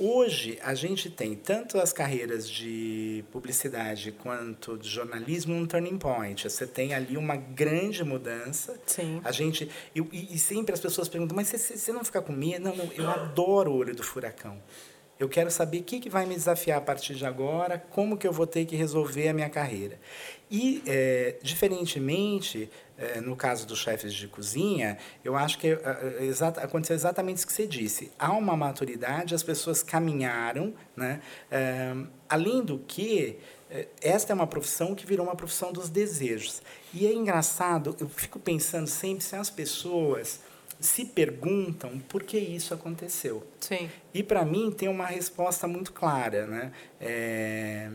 Hoje, a gente tem tanto as carreiras de publicidade quanto de jornalismo um turning point. Você tem ali uma grande mudança. Sim. A gente, eu, e, sempre as pessoas perguntam, mas você, você não fica com medo? Não, não, eu adoro o olho do furacão. Eu quero saber o que, que vai me desafiar a partir de agora, como que eu vou ter que resolver a minha carreira. E, é, diferentemente, é, no caso dos chefes de cozinha, eu acho que é, é, aconteceu exatamente isso que você disse. Há uma maturidade, as pessoas caminharam. Né? É, além do que, é, esta é uma profissão que virou uma profissão dos desejos. E é engraçado, eu fico pensando sempre se as pessoas se perguntam por que isso aconteceu. Sim. E para mim tem uma resposta muito clara, né? É,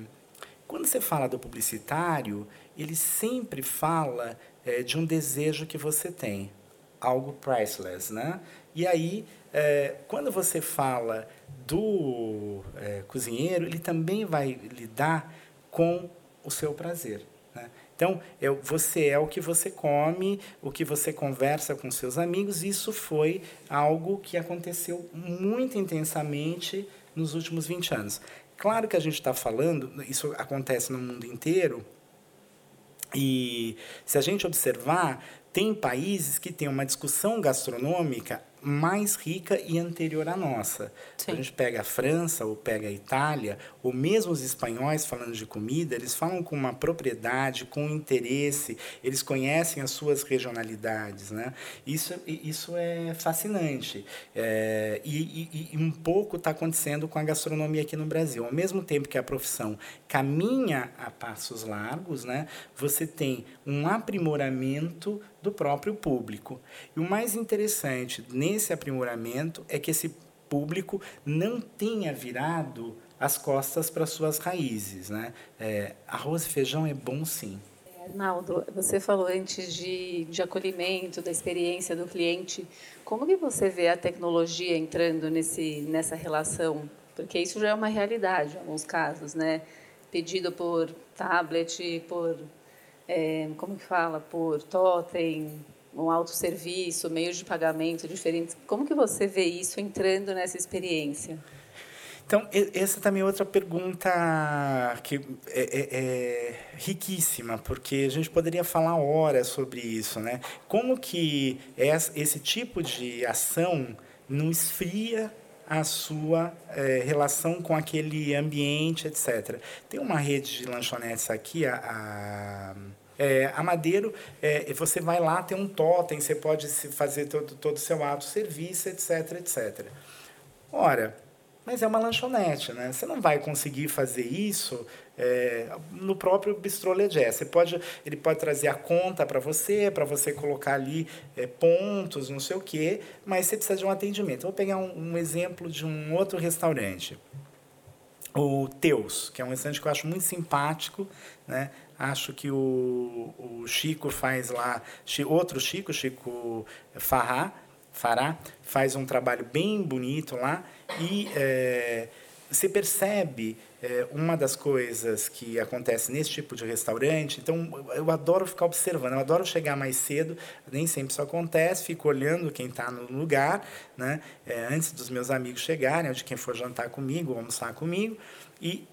quando você fala do publicitário, ele sempre fala é, de um desejo que você tem, algo priceless, né? E aí, é, quando você fala do é, cozinheiro, ele também vai lidar com o seu prazer. Né? Então, é, você é o que você come, o que você conversa com seus amigos. Isso foi algo que aconteceu muito intensamente nos últimos 20 anos. Claro que a gente está falando, isso acontece no mundo inteiro, e se a gente observar, tem países que têm uma discussão gastronômica mais rica e anterior à nossa. Sim. A gente pega a França ou pega a Itália, ou mesmo os espanhóis falando de comida, eles falam com uma propriedade, com interesse, eles conhecem as suas regionalidades. Né? Isso, isso é fascinante. É, e, e, e um pouco está acontecendo com a gastronomia aqui no Brasil. Ao mesmo tempo que a profissão caminha a passos largos, né, você tem um aprimoramento do próprio público. E o mais interessante nesse aprimoramento é que esse público não tenha virado as costas para suas raízes. Né? É, arroz e feijão é bom sim. Arnaldo, você falou antes de, de acolhimento, da experiência do cliente. Como que você vê a tecnologia entrando nesse, nessa relação? Porque isso já é uma realidade em alguns casos, né? Pedido por tablet, por é, como que fala, por totem, um autosserviço, meios de pagamento diferentes. Como que você vê isso entrando nessa experiência? Então, essa também é outra pergunta que é, é, é, riquíssima, porque a gente poderia falar horas sobre isso. Né? Como que esse tipo de ação não esfria a sua é, relação com aquele ambiente, etc. Tem uma rede de lanchonetes aqui, a, a, é, a Madeiro, é, você vai lá, tem um totem, você pode fazer todo, todo o seu ato serviço, etc, etc. Ora, mas é uma lanchonete, né? Você não vai conseguir fazer isso é, no próprio Bistrô Legé. Você pode, ele pode trazer a conta para você, para você colocar ali é, pontos, não sei o quê, mas você precisa de um atendimento. vou pegar um, um, exemplo de um outro restaurante. O Teus, que é um restaurante que eu acho muito simpático, né? Acho que o, o Chico faz lá, outro Chico, Chico Farrá, Fará, faz um trabalho bem bonito lá e é, você percebe é, uma das coisas que acontece nesse tipo de restaurante, então eu adoro ficar observando, eu adoro chegar mais cedo, nem sempre isso acontece, fico olhando quem está no lugar, né, é, antes dos meus amigos chegarem, ou de quem for jantar comigo, almoçar comigo, e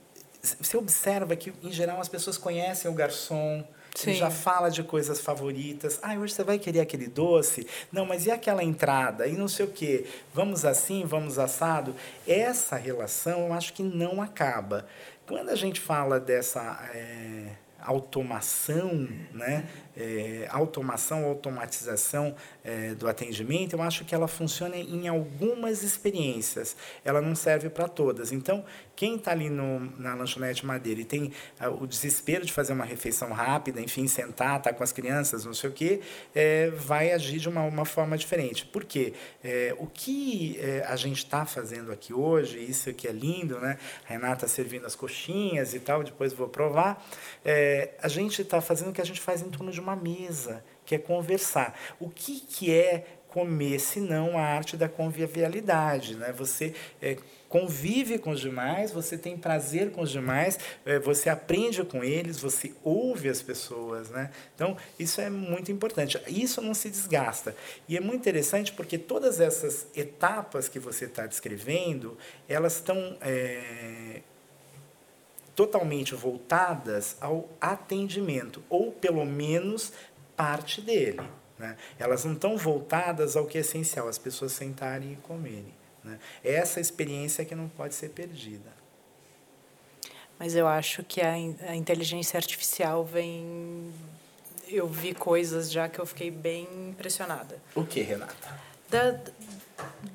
você observa que, em geral, as pessoas conhecem o garçom, Sim. já fala de coisas favoritas. Ah, hoje você vai querer aquele doce? Não, mas e aquela entrada? E não sei o quê. Vamos assim, vamos assado? Essa relação eu acho que não acaba. Quando a gente fala dessa é, automação, né? É, automação, automatização é, do atendimento, eu acho que ela funciona em algumas experiências. Ela não serve para todas. Então, quem está ali no, na lanchonete Madeira e tem ah, o desespero de fazer uma refeição rápida, enfim, sentar, estar tá com as crianças, não sei o quê, é, vai agir de uma, uma forma diferente. Por quê? É, o que é, a gente está fazendo aqui hoje, isso aqui é lindo, né? Renata servindo as coxinhas e tal, depois vou provar. É, a gente está fazendo o que a gente faz em torno de uma mesa, que é conversar. O que, que é comer, senão a arte da convivialidade, né? Você é, convive com os demais, você tem prazer com os demais, é, você aprende com eles, você ouve as pessoas, né? Então isso é muito importante. Isso não se desgasta e é muito interessante porque todas essas etapas que você está descrevendo, elas estão é, totalmente voltadas ao atendimento ou pelo menos parte dele. Né? Elas não estão voltadas ao que é essencial, as pessoas sentarem e comerem. Né? Essa experiência que não pode ser perdida. Mas eu acho que a, a inteligência artificial vem. Eu vi coisas já que eu fiquei bem impressionada. O que, Renata? Da,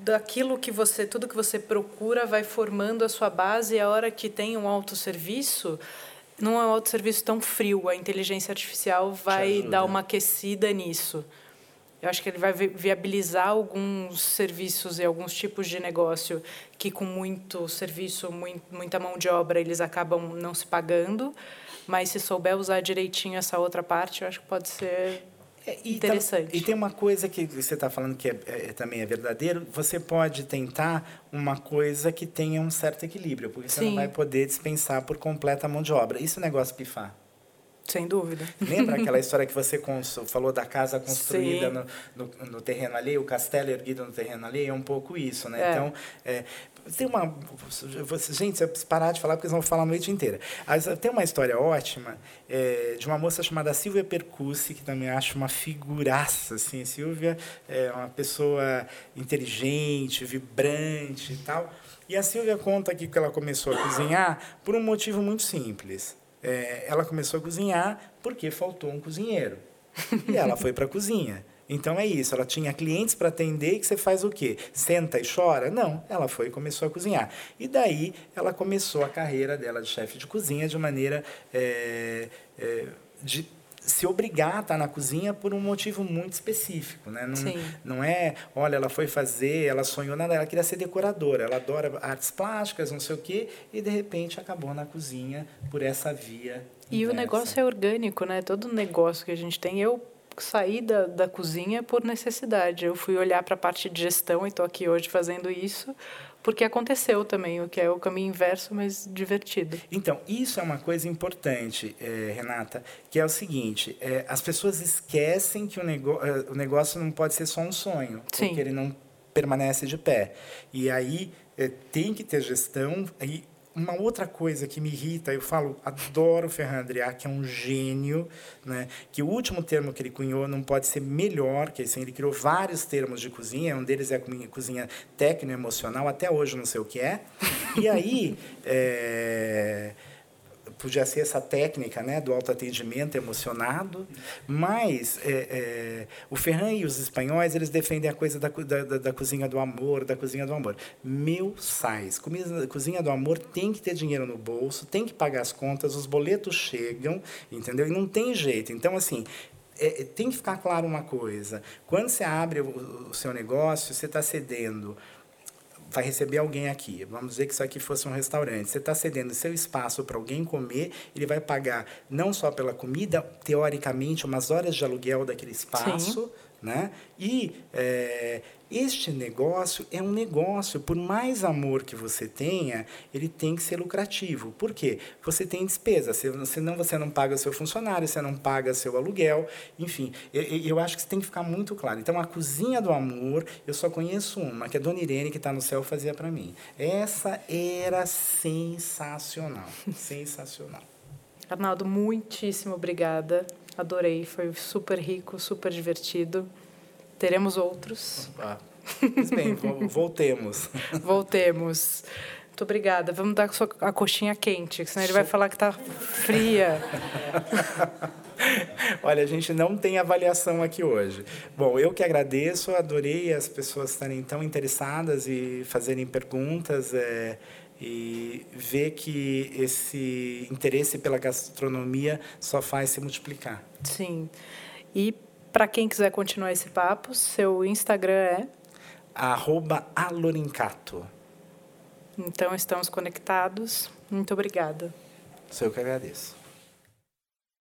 daquilo que você, tudo que você procura vai formando a sua base e a hora que tem um autosserviço, não é um autosserviço tão frio, a inteligência artificial vai dar uma aquecida nisso. Eu acho que ele vai viabilizar alguns serviços e alguns tipos de negócio que, com muito serviço, muita mão de obra, eles acabam não se pagando. Mas se souber usar direitinho essa outra parte, eu acho que pode ser é, e interessante. Tá, e tem uma coisa que você está falando que é, é, também é verdadeiro. Você pode tentar uma coisa que tenha um certo equilíbrio, porque Sim. você não vai poder dispensar por completa a mão de obra. E se o negócio pifar? Sem dúvida. Lembra aquela história que você falou da casa construída no, no, no, terreno ali, o castelo erguido no terreno ali? É um pouco isso, né? É. Então, é, tem uma... Gente, eu preciso parar de falar porque eles vão falar a noite inteira. Tem uma história ótima é, de uma moça chamada Silvia Percussi, que também acho uma figuraça, assim. Silvia é uma pessoa inteligente, vibrante e tal. E a Silvia conta aqui que ela começou a cozinhar por um motivo muito simples é, ela começou a cozinhar porque faltou um cozinheiro. E ela foi para a cozinha. Então é isso, ela tinha clientes para atender e que você faz o quê? Senta e chora? Não, ela foi e começou a cozinhar. E daí ela começou a carreira dela de chefe de cozinha de maneira é, é, de se obrigar a estar na cozinha por um motivo muito específico, né? Não, Sim. não é, olha, ela foi fazer, ela sonhou nada, ela queria ser decoradora, ela adora artes plásticas, não sei o quê, e de repente acabou na cozinha por essa via. E inversa. o negócio é orgânico, né? Todo negócio que a gente tem, eu saí da, da cozinha por necessidade. Eu fui olhar para a parte de gestão e estou aqui hoje fazendo isso porque aconteceu também, o que é o caminho inverso, mas divertido. Então, isso é uma coisa importante, é, Renata, que é o seguinte: é, as pessoas esquecem que o, nego eh, o negócio não pode ser só um sonho, Sim. porque ele não permanece de pé. E aí tem que ter gestão. E uma outra coisa que me irrita, eu falo, adoro Ferran Adrià, que é um gênio, né? que o último termo que ele cunhou não pode ser melhor, que assim, ele criou vários termos de cozinha, um deles é a cozinha técnico-emocional, até hoje não sei o que é. E aí, é, podia ser essa técnica né, do autoatendimento emocionado, mas é, é, o Ferran e os espanhóis eles defendem a coisa da, da, da, cozinha do amor, da cozinha do amor. Meu sais, comida, cozinha do amor tem que ter dinheiro no bolso, tem que pagar as contas, os boletos chegam, entendeu? E não tem jeito. Então, assim, é, tem que ficar claro uma coisa: quando você abre o, o seu negócio, você está cedendo vai receber alguém aqui. Vamos dizer que isso aqui fosse um restaurante. Você está cedendo seu espaço para alguém comer, ele vai pagar não só pela comida, teoricamente, umas horas de aluguel daquele espaço. Sim. Né? E é, este negócio é um negócio, por mais amor que você tenha, ele tem que ser lucrativo. Por quê? Você tem despesa, senão você não paga seu funcionário, você não paga seu aluguel, enfim. Eu, eu acho que isso tem que ficar muito claro. Então, a cozinha do amor, eu só conheço uma, que é a Dona Irene, que está no céu, fazia para mim. Essa era sensacional, sensacional. Arnaldo, muitíssimo obrigada. Adorei, foi super rico, super divertido. Teremos outros. Ah, bem, voltemos. Voltemos. Muito obrigada. Vamos dar a coxinha quente, senão ele vai falar que está fria. Olha, a gente não tem avaliação aqui hoje. Bom, eu que agradeço, adorei as pessoas estarem tão interessadas e fazerem perguntas. É, e ver que esse interesse pela gastronomia só faz se multiplicar. Sim. E para quem quiser continuar esse papo, seu Instagram é arroba alorincato. Então estamos conectados. Muito obrigada. Sou eu que agradeço.